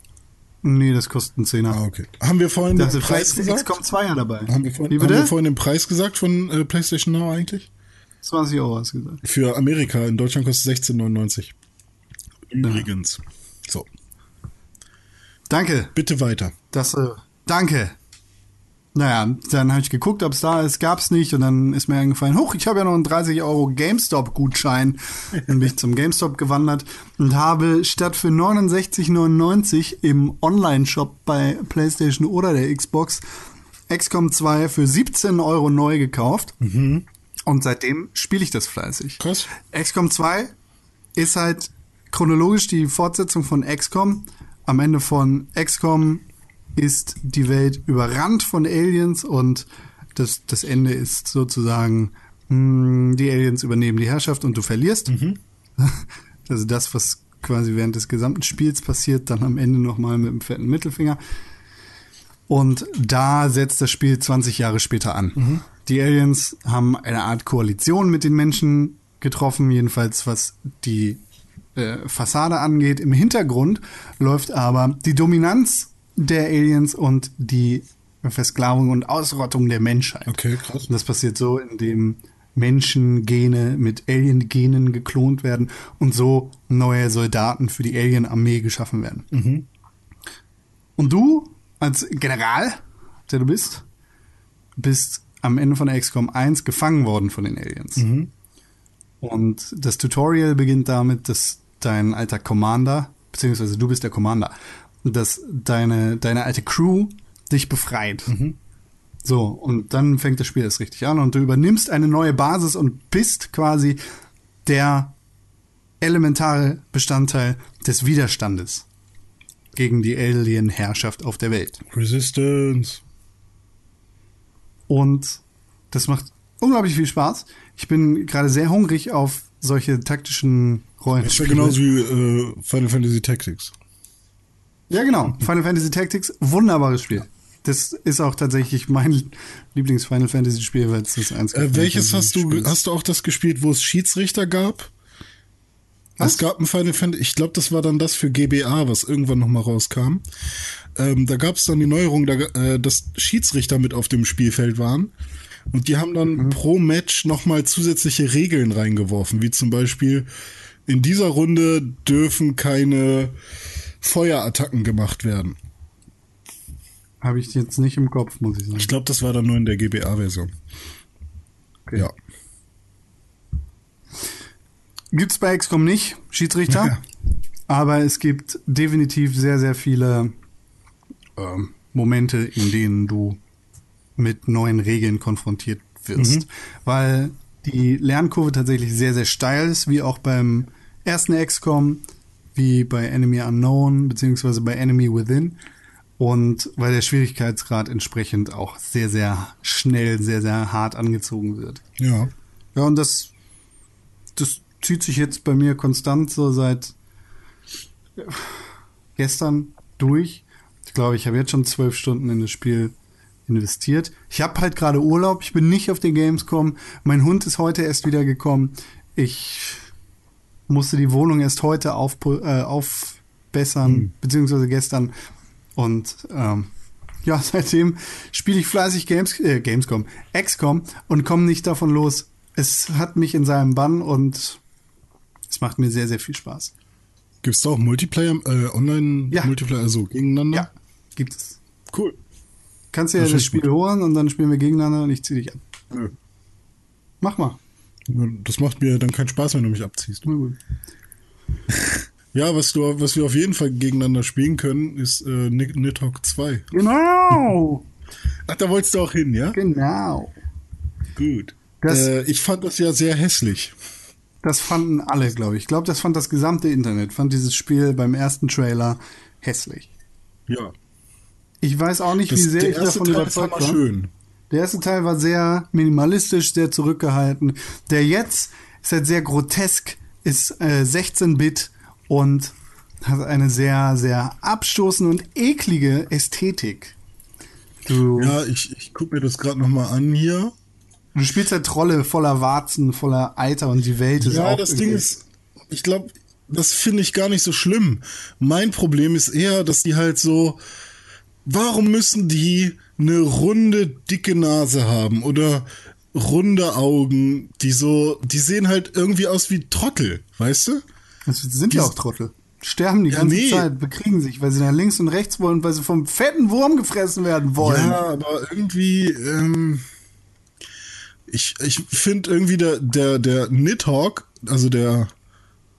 B: Nee, das kostet einen Zehner.
C: Ah, okay. Haben wir vorhin den
B: dachte,
C: Preis
B: vielleicht ist
C: gesagt?
B: XCOM 2 ja dabei.
C: Haben wir, vorhin, haben wir vorhin den Preis gesagt von äh, PlayStation Now eigentlich?
B: 20 Euro hast du gesagt.
C: Für Amerika. In Deutschland kostet 16,99. Übrigens. So,
B: Danke.
C: bitte weiter.
B: Das, äh, danke. Naja, dann habe ich geguckt, ob es da ist, gab's nicht und dann ist mir eingefallen, hoch, ich habe ja noch einen 30 Euro GameStop-Gutschein. Dann bin ich zum GameStop gewandert und habe statt für 69,99 im Online-Shop bei PlayStation oder der Xbox XCOM 2 für 17 Euro neu gekauft. Und seitdem spiele ich das fleißig.
C: Krass.
B: XCOM 2 ist halt chronologisch die Fortsetzung von XCOM. Am Ende von XCOM ist die Welt überrannt von Aliens und das, das Ende ist sozusagen, mh, die Aliens übernehmen die Herrschaft und du verlierst. Also das, was quasi während des gesamten Spiels passiert, dann am Ende nochmal mit dem fetten Mittelfinger. Und da setzt das Spiel 20 Jahre später an. Die Aliens haben eine Art Koalition mit den Menschen getroffen, jedenfalls was die äh, Fassade angeht. Im Hintergrund läuft aber die Dominanz der Aliens und die Versklavung und Ausrottung der Menschheit.
C: Okay, krass.
B: Und das passiert so, indem Menschengene mit Alien-Genen geklont werden und so neue Soldaten für die Alien-Armee geschaffen werden. Und du, als General, der du bist, bist am Ende von XCOM 1 gefangen worden von den Aliens. Und das Tutorial beginnt damit, dass dein alter Commander, beziehungsweise du bist der Commander, dass deine, deine alte Crew dich befreit. So, und dann fängt das Spiel erst richtig an und du übernimmst eine neue Basis und bist quasi der elementare Bestandteil des Widerstandes gegen die Alien-Herrschaft auf der Welt.
C: Resistance.
B: Und das macht unglaublich viel Spaß. Ich bin gerade sehr hungrig auf solche taktischen
C: Das ist ja
B: Rollenspiele.
C: genauso wie äh, Final Fantasy Tactics.
B: Ja, genau. Final Fantasy Tactics, wunderbares Spiel. Das ist auch tatsächlich mein Lieblings-Final Fantasy-Spiel, weil es das eins
C: Äh, welches hast du, hast du auch das gespielt, wo es Schiedsrichter gab?
B: Was?
C: Es gab ein Final Fantasy, ich glaube, das war dann das für GBA, was irgendwann nochmal rauskam. Ähm, da gab es dann die Neuerung, da, äh, dass Schiedsrichter mit auf dem Spielfeld waren. Und die haben dann pro Match nochmal zusätzliche Regeln reingeworfen, wie zum Beispiel in dieser Runde dürfen keine Feuerattacken gemacht werden.
B: Habe ich jetzt nicht im Kopf, muss ich sagen.
C: Ich glaube, das war dann nur in der GBA-Version.
B: Okay.
C: Ja.
B: Gibt's bei XCOM nicht, Schiedsrichter.
C: Ja.
B: Aber es gibt definitiv sehr, sehr viele ähm, Momente, in denen du mit neuen Regeln konfrontiert wirst. Weil die Lernkurve tatsächlich sehr, sehr steil ist, wie auch beim ersten XCOM, wie bei Enemy Unknown, beziehungsweise bei Enemy Within. Und weil der Schwierigkeitsgrad entsprechend auch sehr, sehr schnell, sehr, sehr hart angezogen wird.
C: Ja.
B: Ja, und das, das zieht sich jetzt bei mir konstant so seit gestern durch. Ich glaube, ich habe jetzt schon zwölf Stunden in das Spiel investiert. Ich habe halt gerade Urlaub, ich bin nicht auf den Gamescom. Mein Hund ist heute erst wieder gekommen. Ich musste die Wohnung erst heute auf, äh, aufbessern, beziehungsweise gestern. Und ähm, ja, seitdem spiele ich fleißig Games, äh, Gamescom, XCOM und komme nicht davon los. Es hat mich in seinem Bann und es macht mir sehr, sehr viel Spaß.
C: Gibt's da auch Multiplayer, äh, Online-Multiplayer,
B: Ja.
C: also gegeneinander?
B: Ja, gibt es.
C: Cool.
B: Kannst dir ja
C: Das
B: das
C: ist
B: Spiel
C: gut.
B: holen und dann spielen wir gegeneinander und ich zieh dich ab.
C: Nö.
B: Mach mal.
C: Das macht mir dann keinen Spaß, wenn du mich abziehst.
B: Na gut.
C: Ja, was du, was wir auf jeden Fall gegeneinander spielen können, ist äh, Nid- Nidhogg 2.
B: Genau.
C: Ach, da wolltest du auch hin, ja?
B: genau.
C: Gut.
B: Das-
C: äh, ich fand das ja sehr hässlich.
B: Das fanden alle, glaube ich. Ich glaube, das fand das gesamte Internet, fand dieses Spiel beim ersten Trailer hässlich.
C: Ja.
B: Ich weiß auch nicht,
C: Das,
B: wie sehr ich davon
C: Teil
B: überzeugt
C: aber
B: war.
C: schön.
B: Der erste Teil war sehr minimalistisch, sehr zurückgehalten. Der jetzt ist halt sehr grotesk, ist äh, 16-Bit und hat eine sehr, sehr abstoßende und eklige Ästhetik. Du,
C: Ja, ich, ich guck mir das gerade nochmal an hier.
B: du spielst halt Trolle voller Warzen, voller Eiter und die Welt ist
C: Ja,
B: auch
C: das
B: irgendwie-
C: Ding ist, ich glaube, das finde ich gar nicht so schlimm. Mein Problem ist eher, dass die halt so, warum müssen die eine runde, dicke Nase haben oder runde Augen, die so, die sehen halt irgendwie aus wie Trottel, weißt du?
B: Das sind ja
C: Dies-
B: auch Trottel. Sterben die
C: Ja,
B: ganze
C: nee.
B: Zeit, bekriegen sich, weil sie nach links und rechts wollen, weil sie vom fetten Wurm gefressen werden wollen.
C: Ja, aber irgendwie, ähm, ich, ich finde irgendwie der, der, der Nidhogg, also der,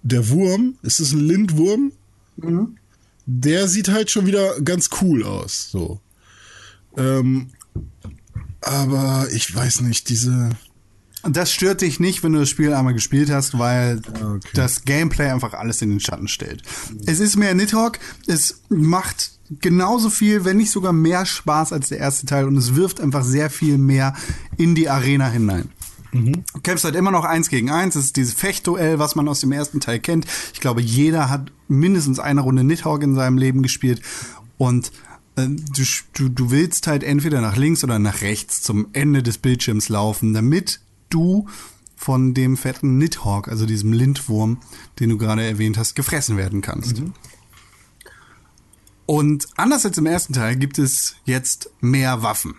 C: der Wurm, ist es ein Lindwurm? Der sieht halt schon wieder ganz cool aus, so. Ähm, aber ich weiß nicht, diese,
B: das stört dich nicht, wenn du das Spiel einmal gespielt hast, weil
C: okay.
B: das Gameplay einfach alles in den Schatten stellt. Es ist mehr Nidhogg, es macht genauso viel, wenn nicht sogar mehr Spaß als der erste Teil und es wirft einfach sehr viel mehr in die Arena hinein. Du kämpfst halt immer noch eins gegen eins. Das ist dieses Fechtduell, was man aus dem ersten Teil kennt. Ich glaube, jeder hat mindestens eine Runde Nidhogg in seinem Leben gespielt. Und äh, du, du, du willst halt entweder nach links oder nach rechts zum Ende des Bildschirms laufen, damit du von dem fetten Nidhogg, also diesem Lindwurm, den du gerade erwähnt hast, gefressen werden kannst. Und anders als im ersten Teil gibt es jetzt mehr Waffen.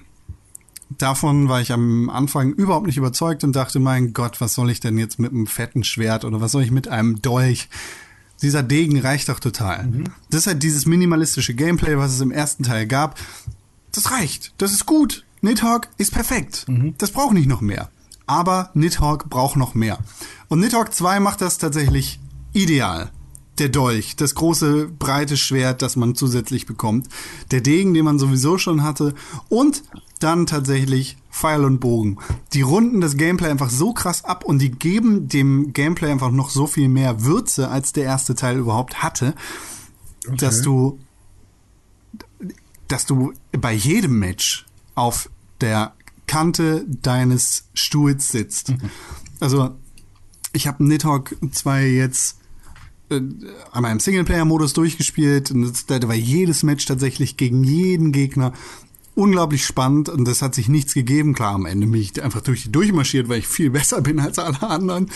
B: Davon war ich am Anfang überhaupt nicht überzeugt und dachte, mein Gott, was soll ich denn jetzt mit einem fetten Schwert oder was soll ich mit einem Dolch? Dieser Degen reicht doch total. Das ist halt dieses minimalistische Gameplay, was es im ersten Teil gab. Das reicht. Das ist gut. Nidhogg ist perfekt. Das braucht nicht noch mehr. Aber Nidhogg braucht noch mehr. Und Nidhogg 2 macht das tatsächlich ideal. Der Dolch, das große, breite Schwert, das man zusätzlich bekommt. Der Degen, den man sowieso schon hatte. Und dann tatsächlich Pfeil und Bogen. Die runden das Gameplay einfach so krass ab und die geben dem Gameplay einfach noch so viel mehr Würze, als der erste Teil überhaupt hatte, dass du dass du bei jedem Match auf der Kante deines Stuhls sitzt. Also, ich habe Nidhogg 2 jetzt äh, einmal im Singleplayer-Modus durchgespielt und das, da war jedes Match tatsächlich gegen jeden Gegner unglaublich spannend und das hat sich nichts gegeben. Klar, am Ende bin ich einfach durch die durchmarschiert, weil ich viel besser bin als alle anderen.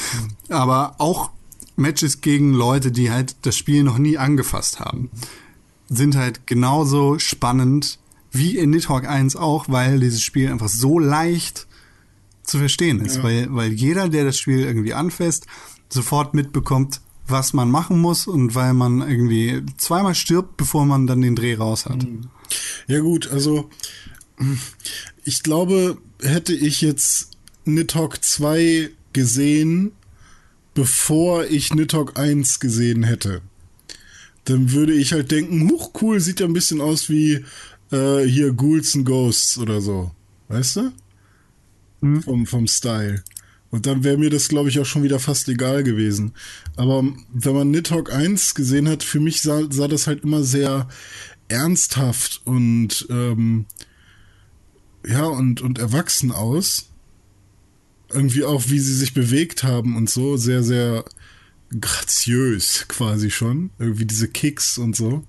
B: Aber auch Matches gegen Leute, die halt das Spiel noch nie angefasst haben, sind halt genauso spannend wie in Nidhogg 1 auch, weil dieses Spiel einfach so leicht zu verstehen ist,
C: Ja.
B: weil, weil jeder, der das Spiel irgendwie anfasst, sofort mitbekommt, was man machen muss und weil man irgendwie zweimal stirbt, bevor man dann den Dreh raus hat.
C: Ja gut, also ich glaube, hätte ich jetzt Nidhogg 2 gesehen, bevor ich Nidhogg 1 gesehen hätte, dann würde ich halt denken, huch, cool, sieht ja ein bisschen aus wie äh, hier Ghouls and Ghosts oder so. Weißt du? Vom, vom Style. Und dann wäre mir das, glaube ich, auch schon wieder fast egal gewesen. Aber wenn man Nidhogg 1 gesehen hat, für mich sah, sah das halt immer sehr ernsthaft und ähm, ja und und erwachsen aus. Irgendwie auch, wie sie sich bewegt haben und so, sehr, sehr graziös quasi schon. Irgendwie diese Kicks und so.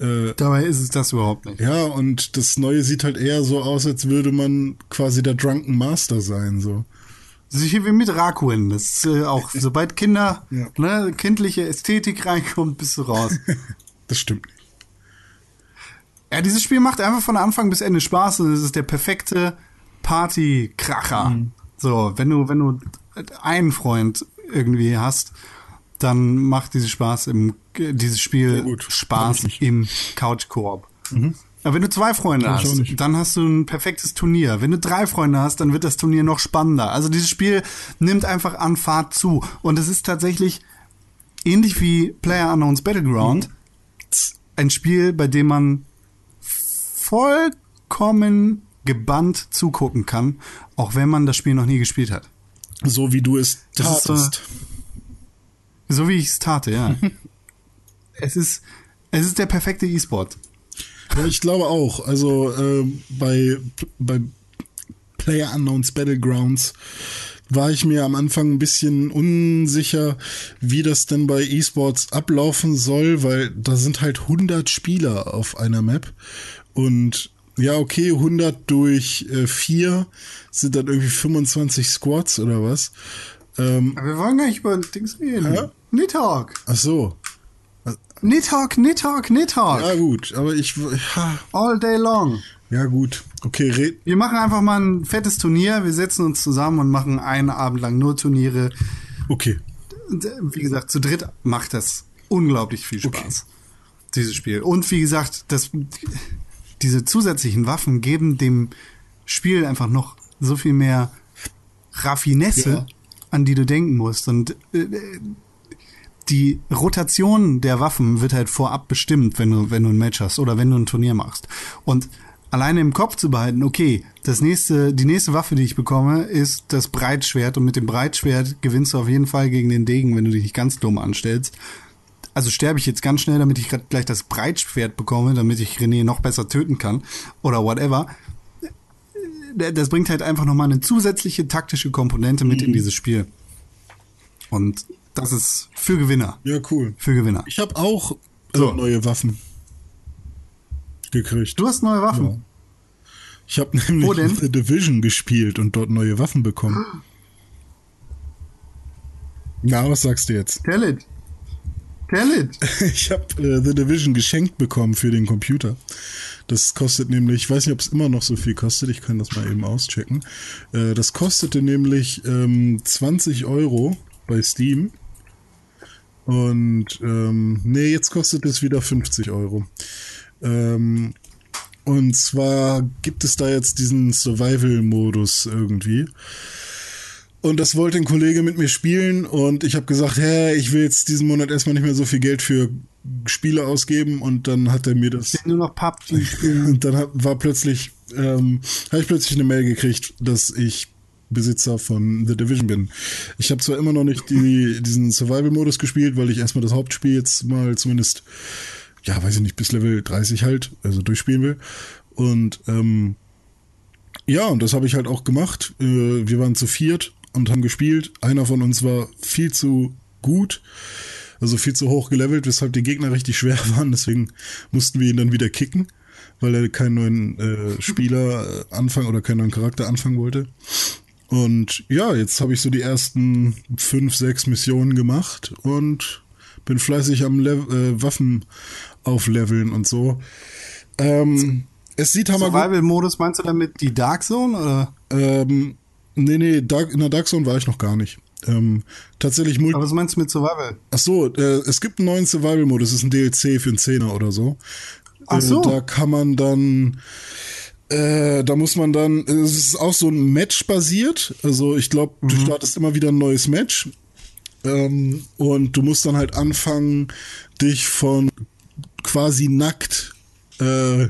C: Äh,
B: Dabei ist es das überhaupt nicht.
C: ja, und das Neue sieht halt eher so aus, als würde man quasi der Drunken Master sein, so.
B: Hier wie mit Rakuen. Das ist äh, auch, sobald Kinder,
C: Ja.
B: ne, kindliche Ästhetik reinkommt, bist du raus.
C: Das stimmt.
B: Ja, dieses Spiel macht einfach von Anfang bis Ende Spaß und es ist der perfekte Partykracher. So, wenn du, wenn du einen Freund irgendwie hast, dann macht dieses Spaß im, dieses Spiel
C: Ja, gut. Hab
B: Spaß im Couch-Koop. Aber wenn du zwei Freunde hast, dann hast du ein perfektes Turnier. Wenn du drei Freunde hast, dann wird das Turnier noch spannender. Also dieses Spiel nimmt einfach an Fahrt zu. Und es ist tatsächlich ähnlich wie Player Unknowns Battleground ein Spiel, bei dem man vollkommen gebannt zugucken kann, auch wenn man das Spiel noch nie gespielt hat.
C: So wie du es
B: ist so-
C: tatest.
B: So wie ich es tate, ja. es ist es ist der perfekte E-Sport.
C: Ja, ich glaube auch. Also äh, bei, bei Player Unknowns Battlegrounds war ich mir am Anfang ein bisschen unsicher, wie das denn bei E-Sports ablaufen soll, weil da sind halt 100 Spieler auf einer Map und ja, okay, 100 durch äh, 4 sind dann irgendwie 25 Squads oder was. Ähm,
B: Aber wir wollen gar nicht über Dings reden.
C: Hä?
B: Nidhogg.
C: ach so.
B: Nidhogg, Nidhogg, Nidhogg.
C: Ja, gut, aber ich, ja,
B: All day long.
C: ja gut. Okay, red,
B: Wir machen einfach mal ein fettes Turnier. Wir setzen uns zusammen und machen einen Abend lang nur Turniere.
C: okay.
B: Wie gesagt, zu dritt macht das unglaublich viel Spaß. Dieses Spiel. Und wie gesagt, das, diese zusätzlichen Waffen geben dem Spiel einfach noch so viel mehr Raffinesse,
C: Ja.
B: an die du denken musst. Und äh, die Rotation der Waffen wird halt vorab bestimmt, wenn du, wenn du ein Match hast oder wenn du ein Turnier machst. Und alleine im Kopf zu behalten, okay, das nächste, die nächste Waffe, die ich bekomme, ist das Breitschwert und mit dem Breitschwert gewinnst du auf jeden Fall gegen den Degen, wenn du dich nicht ganz dumm anstellst. Also sterbe ich jetzt ganz schnell, damit ich gleich das Breitschwert bekomme, damit ich René noch besser töten kann oder whatever. Das bringt halt einfach nochmal eine zusätzliche taktische Komponente mit in dieses Spiel. Und das ist für Gewinner.
C: Ja, cool.
B: Für Gewinner.
C: Ich habe auch äh,
B: So.
C: neue Waffen gekriegt.
B: Du hast neue Waffen.
C: Ja. Ich habe nämlich
B: Wo denn?
C: The Division gespielt und dort neue Waffen bekommen. Na, was sagst du jetzt?
B: Tell it. Tell it.
C: Ich habe äh, The Division geschenkt bekommen für den Computer. Das kostet nämlich, ich weiß nicht, ob es immer noch so viel kostet, ich kann das mal eben auschecken. Äh, das kostete nämlich ähm, 20 Euro bei Steam. Und ähm, nee, jetzt kostet es wieder 50 Euro. Ähm, und zwar gibt es da jetzt diesen Survival-Modus irgendwie. Und das wollte ein Kollege mit mir spielen und ich habe gesagt, hä, ich will jetzt diesen Monat erstmal nicht mehr so viel Geld für Spiele ausgeben und dann hat er mir das
B: Nur noch PUBG spielen.
C: und dann war plötzlich ähm, habe ich plötzlich eine Mail gekriegt, dass ich Besitzer von The Division bin. Ich habe zwar immer noch nicht die, diesen Survival-Modus gespielt, weil ich erstmal das Hauptspiel jetzt mal zumindest, ja, weiß ich nicht, bis Level 30 halt, also durchspielen will. Und ähm, ja, und das habe ich halt auch gemacht. Äh, wir waren zu viert und haben gespielt. Einer von uns war viel zu gut, also viel zu hoch gelevelt, weshalb die Gegner richtig schwer waren. Deswegen mussten wir ihn dann wieder kicken, weil er keinen neuen äh, Spieler äh, anfangen oder keinen neuen Charakter anfangen wollte. Und ja, jetzt habe ich so die ersten fünf, sechs Missionen gemacht und bin fleißig am Le äh, Waffen aufleveln und so. Ähm, es sieht hammer.
B: Survival-Modus meinst du damit die Dark Zone? Oder?
C: Ähm, nee, nee, Dark, in der Dark Zone war ich noch gar nicht. Ähm, tatsächlich Multi.
B: Aber was meinst du mit Survival?
C: Ach so, äh, es gibt einen neuen Survival-Modus, ist ein DLC für einen Zehner oder so.
B: Ach so.
C: Äh, da kann man dann, äh, da muss man dann, es ist auch so ein Match basiert. Also ich glaube, du startest immer wieder ein neues Match. Ähm, und du musst dann halt anfangen, dich von quasi nackt äh,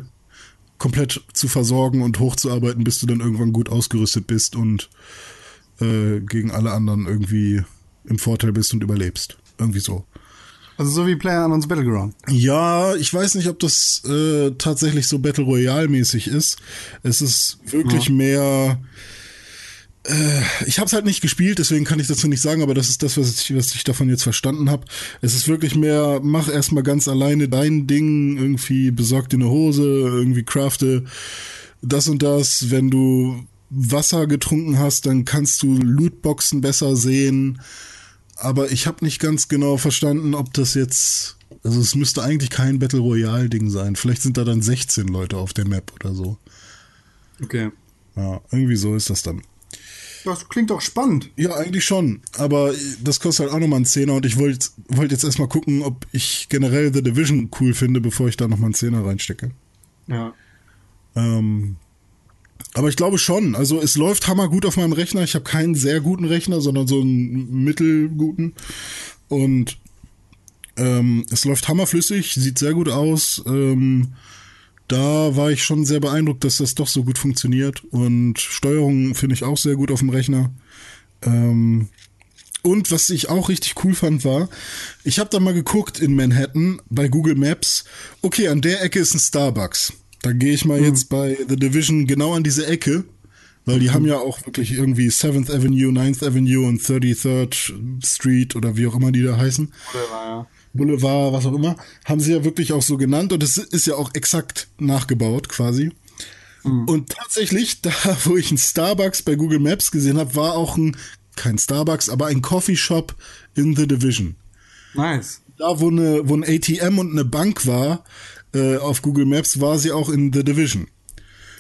C: komplett zu versorgen und hochzuarbeiten, bis du dann irgendwann gut ausgerüstet bist und äh, gegen alle anderen irgendwie im Vorteil bist und überlebst. Irgendwie so.
B: Also so wie Player Unknown's Battleground.
C: Ja, ich weiß nicht, ob das äh, tatsächlich so Battle Royale mäßig ist. Es ist wirklich mehr. Äh, ich habe es halt nicht gespielt, deswegen kann ich dazu nicht sagen, aber das ist das, was ich, was ich davon jetzt verstanden habe. Es ist wirklich mehr, mach erstmal ganz alleine dein Ding, irgendwie besorg dir eine Hose, irgendwie crafte das und das. Wenn du Wasser getrunken hast, dann kannst du Lootboxen besser sehen. Aber ich habe nicht ganz genau verstanden, ob das jetzt. Also es müsste eigentlich kein Battle Royale-Ding sein. Vielleicht sind da dann 16 Leute auf der Map oder so.
B: Okay.
C: Ja, irgendwie so ist das dann.
B: Das klingt doch spannend.
C: Ja, eigentlich schon. Aber das kostet halt auch nochmal einen Zehner und ich wollte wollt jetzt erstmal gucken, ob ich generell The Division cool finde, bevor ich da nochmal einen Zehner reinstecke.
B: Ja.
C: Ähm, aber ich glaube schon. Also es läuft hammergut auf meinem Rechner. Ich habe keinen sehr guten Rechner, sondern so einen mittelguten. Und ähm, es läuft hammerflüssig, sieht sehr gut aus. Ähm, da war ich schon sehr beeindruckt, dass das doch so gut funktioniert. Und Steuerung finde ich auch sehr gut auf dem Rechner. Ähm, und was ich auch richtig cool fand, war, ich habe da mal geguckt in Manhattan bei Google Maps. Okay, an der Ecke ist ein Starbucks. Da gehe ich mal jetzt bei The Division genau an diese Ecke, weil die haben ja auch wirklich irgendwie 7th Avenue, 9th Avenue und 33rd Street oder wie auch immer die da heißen. Boulevard, was auch immer, haben sie ja wirklich auch so genannt und es ist ja auch exakt nachgebaut quasi. Und tatsächlich, da wo ich einen Starbucks bei Google Maps gesehen habe, war auch ein, kein Starbucks, aber ein Coffeeshop in The Division.
B: Nice.
C: Da, wo, eine, wo ein ATM und eine Bank war, äh, auf Google Maps, war sie auch in The Division.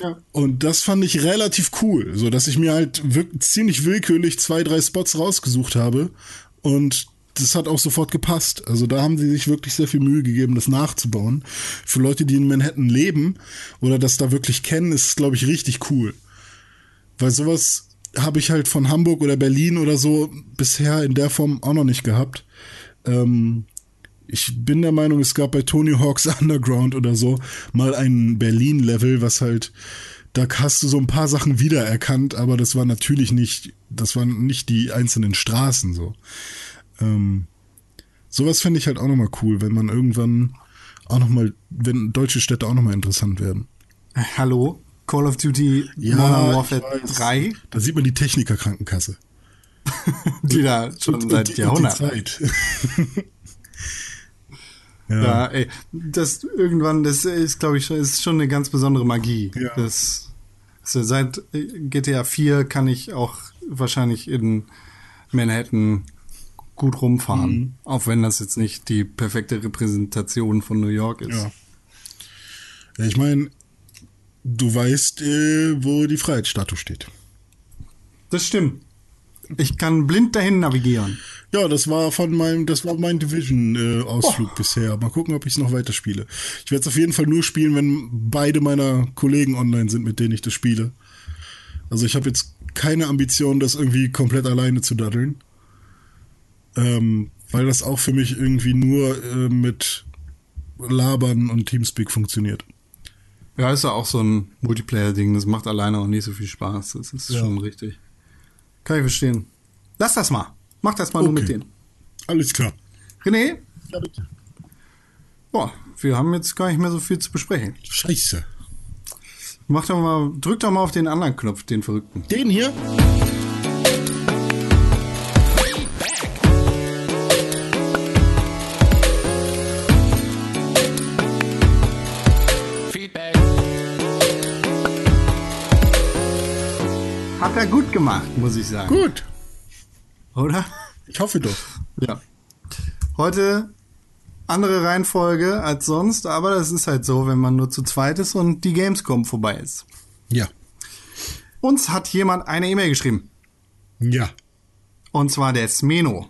B: Ja.
C: Und das fand ich relativ cool, so dass ich mir halt wirklich ziemlich willkürlich zwei, drei Spots rausgesucht habe und das hat auch sofort gepasst. Also da haben sie sich wirklich sehr viel Mühe gegeben, das nachzubauen. Für Leute, die in Manhattan leben oder das da wirklich kennen, ist es, glaube ich, richtig cool. Weil sowas habe ich halt von Hamburg oder Berlin oder so bisher in der Form auch noch nicht gehabt. Ähm, ich bin der Meinung, es gab bei Tony Hawk's Underground oder so mal ein Berlin-Level, was halt, da hast du so ein paar Sachen wiedererkannt, aber das war natürlich nicht, das waren nicht die einzelnen Straßen so. Ähm, sowas fände ich halt auch nochmal cool, wenn man irgendwann auch nochmal, wenn deutsche Städte auch nochmal interessant werden.
B: Hallo? Call of Duty Modern Warfare
C: ich weiß.
B: 3,
C: Da sieht man die Technikerkrankenkasse.
B: die da schon
C: Und-
B: seit
C: und
B: Jahrhunderten.
C: Und ja.
B: Ja, ey, das irgendwann, das ist, glaube ich, schon- ist schon eine ganz besondere Magie.
C: Ja.
B: Das, also seit äh, GTA 4 kann ich auch wahrscheinlich in Manhattan gut rumfahren,
C: Mhm.
B: auch wenn das jetzt nicht die perfekte Repräsentation von New York ist.
C: Ja. Ja, Ich meine, du weißt, äh, wo die Freiheitsstatue steht.
B: Das stimmt. Ich kann blind dahin navigieren.
C: Ja, das war von meinem, das war mein Division-Ausflug bisher. Mal gucken, ob ich es noch weiter spiele. Ich werde es auf jeden Fall nur spielen, wenn beide meiner Kollegen online sind, mit denen ich das spiele. Also ich habe jetzt keine Ambition, das irgendwie komplett alleine zu daddeln. Ähm, weil das auch für mich irgendwie nur äh, mit Labern und Teamspeak funktioniert.
B: Ja, ist ja auch so ein Multiplayer-Ding. Das macht alleine auch nicht so viel Spaß. Das ist
C: Ja.
B: schon richtig. Kann ich verstehen. Lass das mal. Mach das mal nur
C: Okay.
B: mit denen.
C: Alles klar.
B: René,
C: Ja, bitte.
B: boah, wir haben jetzt gar nicht mehr so viel zu besprechen.
C: Scheiße.
B: Mach doch mal, drück doch mal auf den anderen Knopf, den verrückten.
C: Den hier?
B: Er gut gemacht, muss ich sagen.
C: Gut.
B: Oder?
C: Ich hoffe doch.
B: Ja. Heute andere Reihenfolge als sonst, aber das ist halt so, wenn man nur zu zweit ist und die Gamescom vorbei ist.
C: Ja.
B: Uns hat jemand eine E-Mail geschrieben.
C: Ja.
B: Und zwar der Smeno.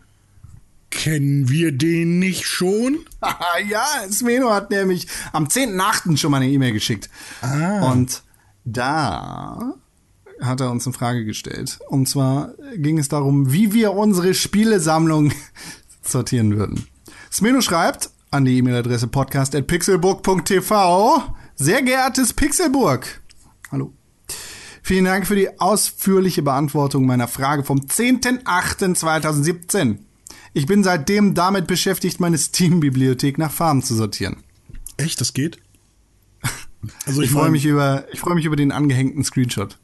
C: Kennen wir den nicht schon?
B: ja, Smeno hat nämlich am 10.8. schon mal eine E-Mail geschickt.
C: Ah.
B: Und da hat er uns eine Frage gestellt. Und zwar ging es darum, wie wir unsere Spielesammlung sortieren würden. Smeno schreibt an die E-Mail-Adresse podcast.pixelburg.tv Sehr geehrtes Pixelburg. Hallo. Vielen Dank für die ausführliche Beantwortung meiner Frage vom 10.08.2017. Ich bin seitdem damit beschäftigt, meine Steam-Bibliothek nach Farben zu sortieren.
C: Echt, das geht? Also
B: Ich, freue
C: mein-
B: mich über, ich freue mich über den angehängten Screenshot.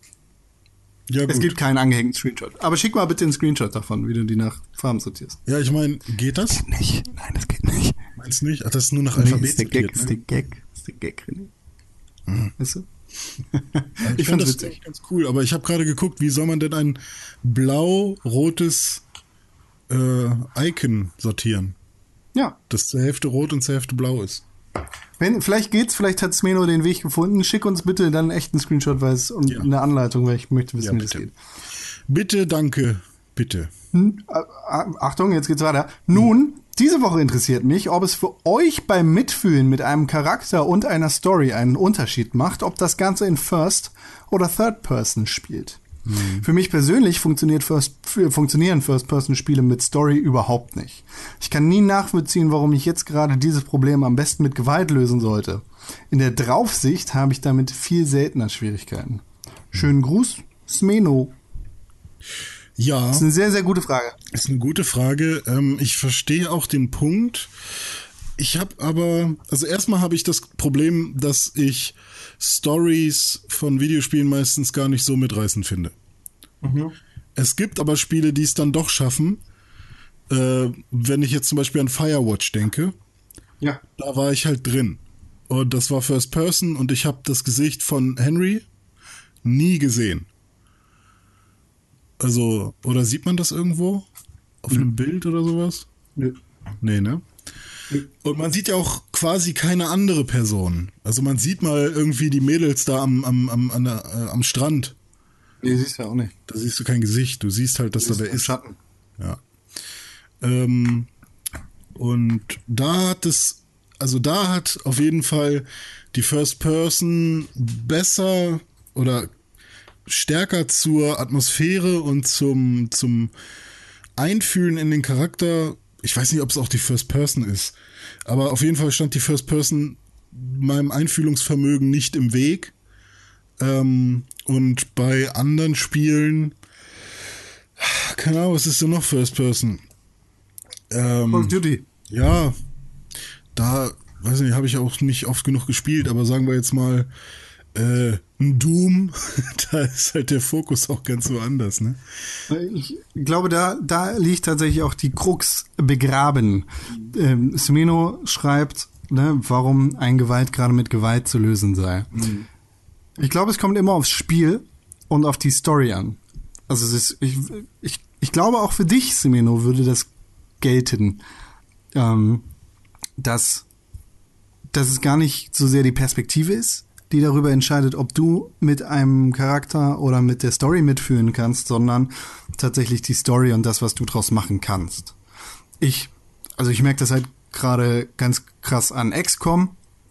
C: Ja.
B: Es gibt keinen angehängten Screenshot. Aber schick mal bitte einen Screenshot davon, wie du die nach Farben sortierst.
C: ja, ich meine, geht das?
B: Nicht. Nein, das geht nicht.
C: Meinst du nicht? Ach, das ist nur nach
B: Nee,
C: Alphabet
B: ist der Gag, ist
C: sortiert,
B: der
C: ne?
B: Gag, ist der Gag, René. Weißt du?
C: Ich,
B: ich
C: fand
B: find's
C: das
B: witzig.
C: echt ganz cool, aber ich habe gerade geguckt, wie soll man denn ein blau-rotes äh, Icon sortieren,
B: Ja.
C: das zur Hälfte rot und zur Hälfte blau ist.
B: Wenn, vielleicht geht's, vielleicht hat Smeno den Weg gefunden. Schick uns bitte dann echt einen Screenshot weil es, und
C: Ja.
B: eine Anleitung, weil ich möchte wissen,
C: Ja,
B: wie das geht.
C: Bitte, danke, bitte.
B: Hm, Achtung, jetzt geht's weiter. Nun, diese Woche interessiert mich, ob es für euch beim Mitfühlen mit einem Charakter und einer Story einen Unterschied macht, ob das Ganze in First oder Third Person spielt. Für mich persönlich funktioniert First, funktionieren First-Person-Spiele mit Story überhaupt nicht. Ich kann nie nachvollziehen, warum ich jetzt gerade dieses Problem am besten mit Gewalt lösen sollte. In der Draufsicht habe ich damit viel seltener Schwierigkeiten. Schönen Gruß, Smeno.
C: Ja,
B: Das ist eine sehr, sehr gute Frage.
C: ist eine gute Frage. Ähm, ich verstehe auch den Punkt. Ich habe aber, also erstmal habe ich das Problem, dass ich Stories von Videospielen meistens gar nicht so mitreißend finde. Es gibt aber Spiele, die es dann doch schaffen. Äh, wenn ich jetzt zum Beispiel an Firewatch denke,
B: Ja.
C: da war ich halt drin. Und das war First Person und ich habe das Gesicht von Henry nie gesehen. Also, oder sieht man das irgendwo? Auf einem Bild oder sowas?
B: Nö.
C: Nee, ne? Und man sieht ja auch quasi keine andere Person. Also man sieht mal irgendwie die Mädels da am, am, am, an der, äh, am Strand.
B: Nee, siehst du ja auch nicht.
C: Da siehst du kein Gesicht. Du siehst halt, dass da wer ist.
B: Schatten.
C: Ja. Ähm, und da hat es, also da hat auf jeden Fall die First Person besser oder stärker zur Atmosphäre und zum, zum Einfühlen in den Charakter. Ich weiß nicht, ob es auch die First Person ist, aber auf jeden Fall stand die First Person meinem Einfühlungsvermögen nicht im Weg. Ähm, und bei anderen Spielen, keine Ahnung, was ist denn noch First Person?
B: Call of
C: Ähm,
B: Duty.
C: ja, da, weiß nicht, habe ich auch nicht oft genug gespielt, aber sagen wir jetzt mal, äh, ein Doom, da ist halt der Fokus auch ganz so anders, ne?
B: Ich glaube, da, da liegt tatsächlich auch die Krux begraben. Ähm, Smeno schreibt, ne, warum ein Gewalt gerade mit Gewalt zu lösen sei. Ich glaube, es kommt immer aufs Spiel und auf die Story an. Also es ist, ich, ich, ich glaube auch für dich, Semeno, würde das gelten, ähm, dass, dass es gar nicht so sehr die Perspektive ist, die darüber entscheidet, ob du mit einem Charakter oder mit der Story mitfühlen kannst, sondern tatsächlich die Story und das, was du draus machen kannst. Ich, also ich merke das halt gerade ganz krass an XCOM,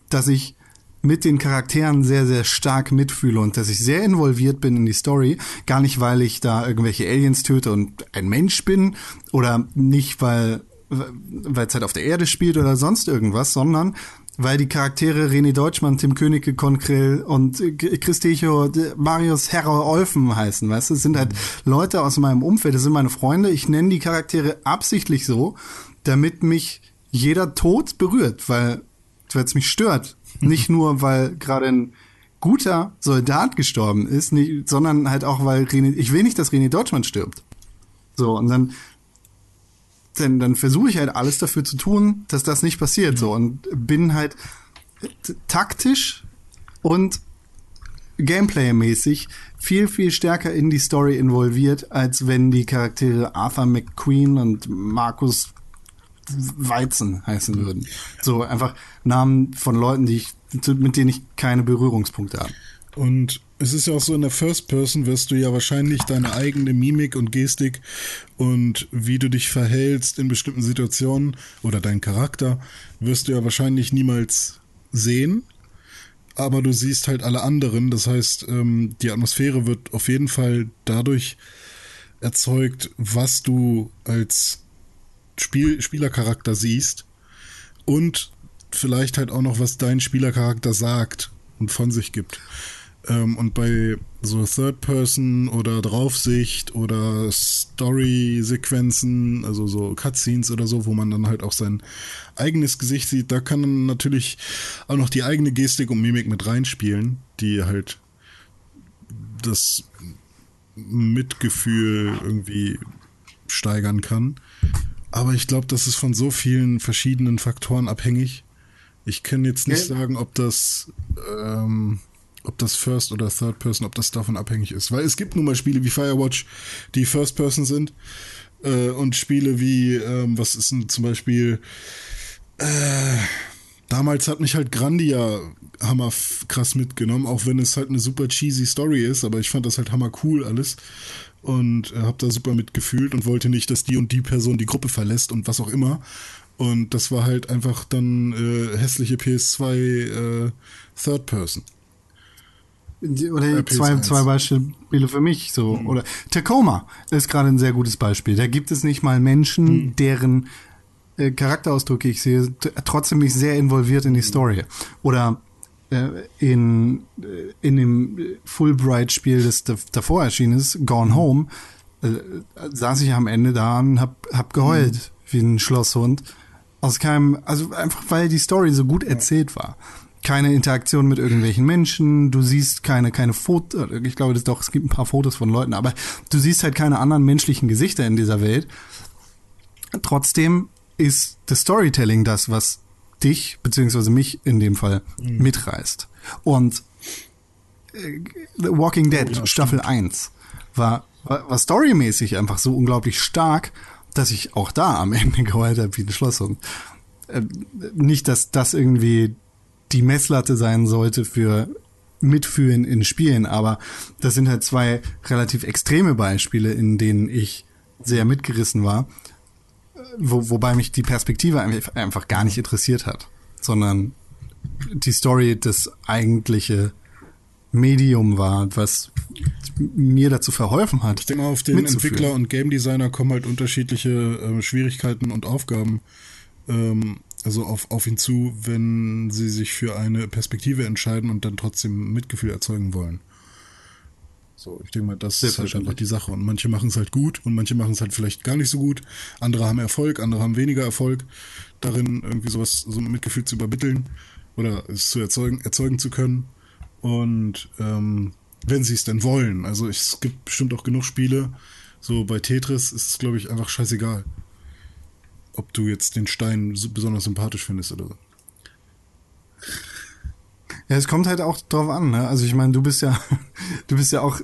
B: dass ich mit den Charakteren sehr, sehr stark mitfühle und dass ich sehr involviert bin in die Story. Gar nicht, weil ich da irgendwelche Aliens töte und ein Mensch bin oder nicht, weil weil es halt auf der Erde spielt oder sonst irgendwas, sondern weil die Charaktere René Deutschmann, Tim Königke, Konkrell und äh, Chris Techo, d- Marius Herrer Olfen heißen, weißt du? Es sind halt Leute aus meinem Umfeld, das sind meine Freunde. Ich nenne die Charaktere absichtlich so, damit mich jeder Tod berührt, weil weil es mich stört. Nicht nur, weil gerade ein guter Soldat gestorben ist, nicht, sondern halt auch, weil René, ich will nicht, dass René Deutschmann stirbt. So, und dann, dann, dann versuche ich halt alles dafür zu tun, dass das nicht passiert. So, und bin halt taktisch und Gameplay-mäßig viel, viel stärker in die Story involviert, als wenn die Charaktere Arthur McQueen und Markus Weizen heißen würden. So einfach Namen von Leuten, die ich, mit denen ich keine Berührungspunkte habe.
C: Und es ist ja auch so, in der First Person wirst du ja wahrscheinlich deine eigene Mimik und Gestik und wie du dich verhältst in bestimmten Situationen oder dein Charakter wirst du ja wahrscheinlich niemals sehen. Aber du siehst halt alle anderen. Das heißt, ähm, die Atmosphäre wird auf jeden Fall dadurch erzeugt, was du als Spiel Spielercharakter siehst. Und vielleicht halt auch noch, was dein Spielercharakter sagt und von sich gibt. Ähm, und bei so Third Person oder Draufsicht oder Story-Sequenzen, also so Cutscenes oder so, wo man dann halt auch sein eigenes Gesicht sieht, da kann man natürlich auch noch die eigene Gestik und Mimik mit reinspielen, die halt das Mitgefühl irgendwie steigern kann. Aber ich glaube, das ist von so vielen verschiedenen Faktoren abhängig. Ich kann jetzt nicht sagen, ob das ähm, ob das First oder Third Person, ob das davon abhängig ist. Weil es gibt nun mal Spiele wie Firewatch, die First Person sind. Äh, und Spiele wie, ähm, was ist denn zum Beispiel, äh, damals hat mich halt Grandia hammer krass mitgenommen, auch wenn es halt eine super cheesy Story ist, aber ich fand das halt hammer cool alles und äh, hab da super mitgefühlt und wollte nicht, dass die und die Person die Gruppe verlässt und was auch immer. Und das war halt einfach dann äh, hässliche PS2 äh, Third Person.
B: Oder zwei, zwei Beispiele für mich so. Mhm. Oder Tacoma ist gerade ein sehr gutes Beispiel. Da gibt es nicht mal Menschen, mhm. deren äh, Charakterausdrücke ich sehe, trotzdem mich sehr involviert in die Story. Oder äh, in, äh, in dem Fulbright-Spiel, das davor erschienen ist, Gone Home, äh, saß ich am Ende da und hab, hab geheult mhm. wie ein Schlosshund. Aus keinem, also einfach weil die Story so gut erzählt war keine Interaktion mit irgendwelchen Menschen, du siehst keine, keine Fotos, ich glaube das doch, es gibt ein paar Fotos von Leuten, aber du siehst halt keine anderen menschlichen Gesichter in dieser Welt. Trotzdem ist das Storytelling das, was dich, beziehungsweise mich in dem Fall, mhm. mitreißt. Und äh, The Walking Dead, oh, ja, Staffel stimmt. 1, war, war, war storymäßig einfach so unglaublich stark, dass ich auch da am Ende geheult habe wie ein Schloss. Und äh, nicht, dass das irgendwie die Messlatte sein sollte für Mitfühlen in Spielen, aber das sind halt zwei relativ extreme Beispiele, in denen ich sehr mitgerissen war, wo, wobei mich die Perspektive einfach gar nicht interessiert hat, sondern die Story das eigentliche Medium war, was mir dazu verholfen hat.
C: Ich denke mal, auf den Entwickler und Game Designer kommen halt unterschiedliche äh, Schwierigkeiten und Aufgaben ähm, also auf, auf ihn zu, wenn sie sich für eine Perspektive entscheiden und dann trotzdem Mitgefühl erzeugen wollen. So, ich denke mal, das ist halt einfach die Sache. Und manche machen es halt gut und manche machen es halt vielleicht gar nicht so gut. Andere haben Erfolg, andere haben weniger Erfolg darin, irgendwie sowas, so ein Mitgefühl zu übermitteln oder es zu erzeugen, erzeugen zu können. Und ähm, wenn sie es denn wollen. Also es gibt bestimmt auch genug Spiele. So bei Tetris ist es, glaube ich, einfach scheißegal ob du jetzt den Stein besonders sympathisch findest oder so.
B: Ja, es kommt halt auch drauf an, ne? Also ich meine, du bist ja, du bist ja auch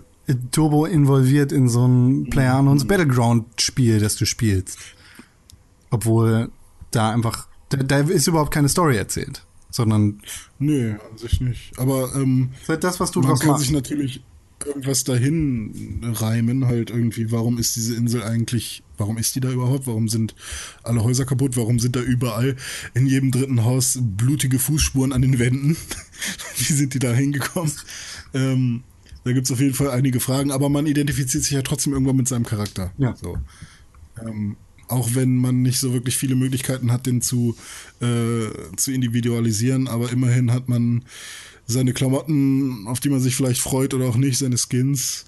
B: turbo involviert in so ein PlayerUnknown's Battleground-Spiel, das du spielst. Obwohl da einfach, da, da, ist überhaupt keine Story erzählt, sondern.
C: Nee, an sich nicht. Aber ähm,
B: das, was du
C: man kann machst. sich natürlich irgendwas dahin reimen, halt irgendwie, warum ist diese Insel eigentlich, warum ist die da überhaupt? Warum sind alle Häuser kaputt? Warum sind da überall in jedem dritten Haus blutige Fußspuren an den Wänden? Wie sind die da hingekommen? Ähm, da gibt es auf jeden Fall einige Fragen, aber man identifiziert sich ja trotzdem irgendwann mit seinem Charakter.
B: Ja.
C: So. Ähm, auch wenn man nicht so wirklich viele Möglichkeiten hat, den zu, äh, zu individualisieren, aber immerhin hat man seine Klamotten, auf die man sich vielleicht freut oder auch nicht, seine Skins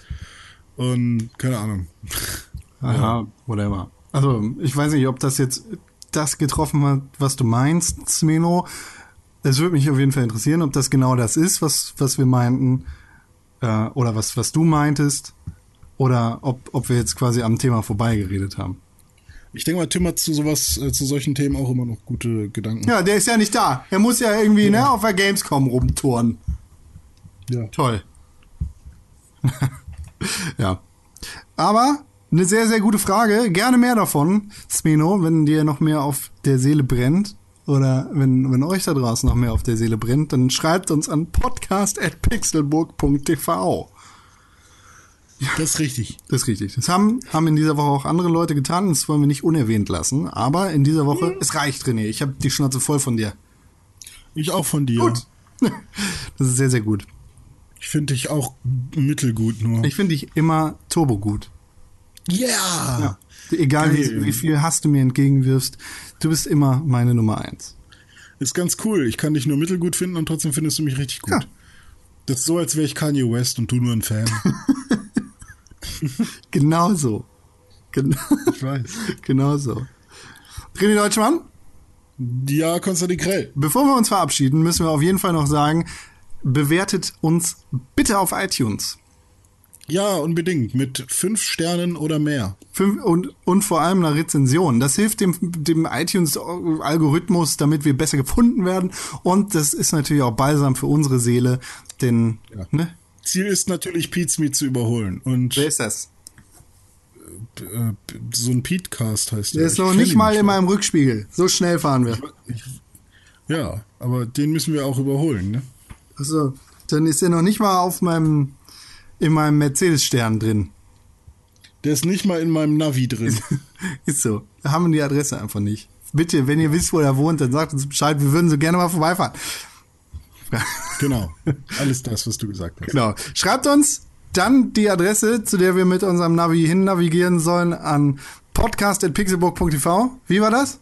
C: und keine Ahnung.
B: Aha, ja. whatever. Also, ich weiß nicht, ob das jetzt das getroffen hat, was du meinst, Smeno. Es würde mich auf jeden Fall interessieren, ob das genau das ist, was, was wir meinten, äh, oder was, was du meintest, oder ob, ob wir jetzt quasi am Thema vorbeigeredet haben.
C: Ich denke mal, Tim hat zu sowas, äh, zu solchen Themen auch immer noch gute Gedanken.
B: Ja, der ist ja nicht da. Er muss ja irgendwie, ja. ne, auf der Gamescom rumtouren.
C: Ja.
B: Toll. Ja. Aber eine sehr, sehr gute Frage. Gerne mehr davon, Smino, wenn dir noch mehr auf der Seele brennt. Oder wenn, wenn euch da draußen noch mehr auf der Seele brennt, dann schreibt uns an podcast.pixelburg.tv.
C: Das ist richtig.
B: Das ist richtig. Das haben, haben in dieser Woche auch andere Leute getan. Das wollen wir nicht unerwähnt lassen. Aber in dieser Woche, es reicht, René. Ich habe die Schnauze voll von dir.
C: Ich auch von dir.
B: Gut. Das ist sehr, sehr gut.
C: Ich finde dich auch mittelgut nur.
B: Ich finde dich immer turbo gut.
C: Yeah!
B: Ja. Egal wie, wie viel Hass du mir entgegenwirfst, du bist immer meine Nummer eins.
C: Ist ganz cool. Ich kann dich nur mittelgut finden und trotzdem findest du mich richtig gut.
B: Ja.
C: Das ist so, als wäre ich Kanye West und du nur ein Fan.
B: Genau so. Genau,
C: Ich weiß.
B: genau so. René Deutschmann,
C: Ja, Konstantin Krell.
B: bevor wir uns verabschieden, müssen wir auf jeden Fall noch sagen, bewertet uns bitte auf iTunes.
C: Ja, unbedingt. Mit fünf Sternen oder mehr.
B: Fünf, und, und vor allem eine Rezension. Das hilft dem, dem iTunes-Algorithmus, damit wir besser gefunden werden. Und das ist natürlich auch balsam für unsere Seele, denn, ne?
C: Ziel ist natürlich, Pizmeet zu überholen. Und
B: Wer ist das?
C: äh, so ein Pete-Cast heißt
B: Der ist
C: Ich
B: noch nicht mal in meinem Rückspiegel. So schnell fahren wir.
C: Ja, aber den müssen wir auch überholen, ne?
B: Also, dann ist er noch nicht mal auf meinem, in meinem Mercedes-Stern drin.
C: Der ist nicht mal in meinem Navi drin.
B: Ist so. Wir haben die Adresse einfach nicht. Bitte, wenn ihr wisst, wo er wohnt, dann sagt uns Bescheid. Wir würden so gerne mal vorbeifahren.
C: genau. Alles das, was du gesagt hast.
B: Genau. Schreibt uns dann die Adresse, zu der wir mit unserem Navi hin navigieren sollen, an podcast.pixelburg.tv. Wie war das?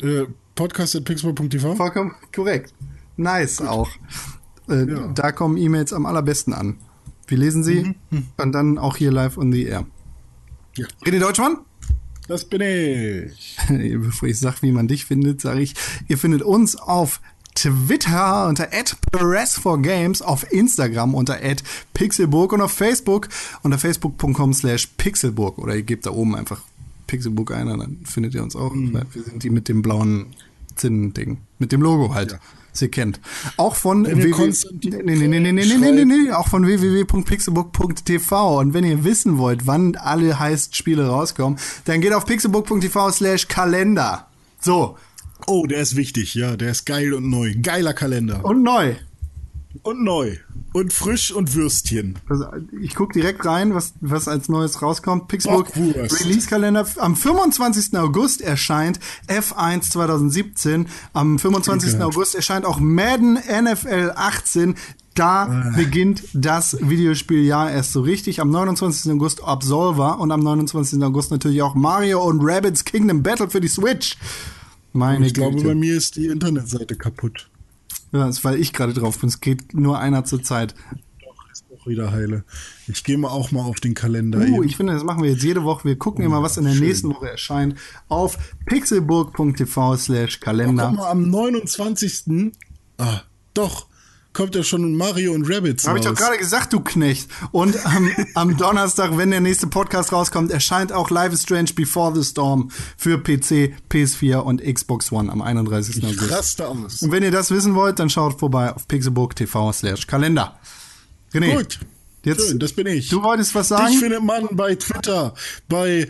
C: Äh, Podcast.pixel.tv?
B: Vollkommen korrekt. Nice auch. Äh,
C: Ja.
B: Da kommen E-Mails am allerbesten an. Wir lesen sie und dann auch hier live on the air.
C: Ja.
B: René Deutschmann?
C: Das bin ich.
B: Bevor ich sage, wie man dich findet, sage ich, ihr findet uns auf Twitter unter @press4games, auf Instagram unter @pixelburg und auf Facebook unter facebook.com slash pixelburg oder ihr gebt da oben einfach Pixelburg ein und dann findet ihr uns auch. weil Wir sind die mit dem blauen Zinnen-Ding, mit dem Logo halt.
C: Ja
B: sie kennt. Auch von auch von www.pixelbook.tv und wenn ihr wissen wollt, wann alle heißt Spiele rauskommen, dann geht auf pixelbook.tv/kalender. So.
C: Oh, der ist wichtig, ja, der ist geil und neu. Geiler Kalender.
B: Und neu.
C: Und neu. Und frisch und Würstchen.
B: Also, ich guck direkt rein, was, was als Neues rauskommt.
C: Bockwurst.
B: Release-Kalender. Am 25. August erscheint F1 2017. Am 25.
C: Gehört.
B: August erscheint auch Madden NFL 18. Da
C: Äh.
B: beginnt das Videospieljahr erst so richtig. Am 29. August Absolver und am 29. August natürlich auch Mario und Rabbids Kingdom Battle für die Switch. Meine
C: Ich glaube,
B: Güte.
C: bei mir ist die Internetseite kaputt.
B: Ja, das ist, weil ich gerade drauf bin. Es geht nur einer zur Zeit.
C: Doch, ist doch wieder heile. Ich gehe mal auch mal auf den Kalender.
B: Uh,
C: eben.
B: ich finde, das machen wir jetzt jede Woche. Wir gucken immer, was in der
C: schön.
B: nächsten Woche erscheint auf pixelburg.tv slash
C: Guck
B: Kalender.
C: mal, am 29. Ah, doch. Kommt ja schon Mario und Rabbits
B: Habe ich doch gerade gesagt, du Knecht. Und am, am Donnerstag, wenn der nächste Podcast rauskommt, erscheint auch Life is Strange Before the Storm für PC, PS4 und Xbox One am 31.
C: Ich
B: August.
C: aus.
B: Und wenn ihr das wissen wollt, dann schaut vorbei auf pixelburg.tv slash Kalender. René,
C: Gut.
B: Jetzt-
C: Schön, das bin ich.
B: du wolltest was sagen?
C: Dich findet man bei Twitter bei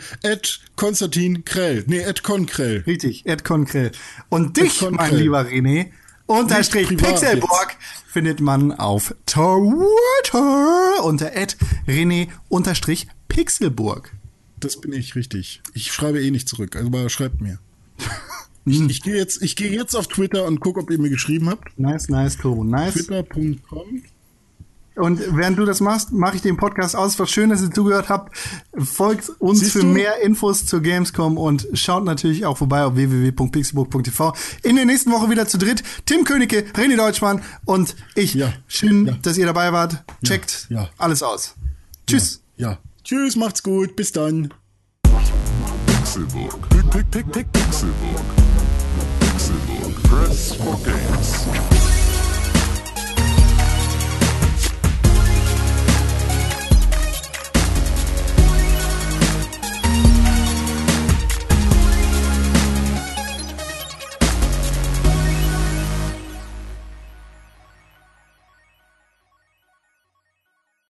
C: Konstantin Krell. Nee, Konkrell.
B: Richtig, Ed Konkrell. Und dich,
C: Ed
B: mein lieber René, unterstrich Pixelburg, findet man auf Twitter unter Ed René unterstrich Pixelburg.
C: Das bin ich, richtig. Ich schreibe eh nicht zurück, aber schreibt mir. Ich, ich gehe jetzt, ich gehe jetzt auf Twitter und gucke, ob ihr mir geschrieben habt.
B: Nice, nice, Kuro, nice.
C: Twitter.com.
B: Und während du das machst, mache ich den Podcast aus. Was schön, dass ihr zugehört habt. Folgt uns
C: Siehst
B: für
C: du?
B: mehr Infos zur Gamescom und schaut natürlich auch vorbei auf www.pixelburg.tv. In der nächsten Woche wieder zu dritt. Tim Königke, René Deutschmann und ich.
C: Ja.
B: Schön,
C: Ja.
B: dass ihr dabei wart. Checkt
C: Ja.
B: alles aus. Tschüss.
C: Ja. Tschüss, macht's gut. Bis dann.
A: Pixelbook. Pick, pick, pick, pick, Pixelbook. Pixelbook. Press for games.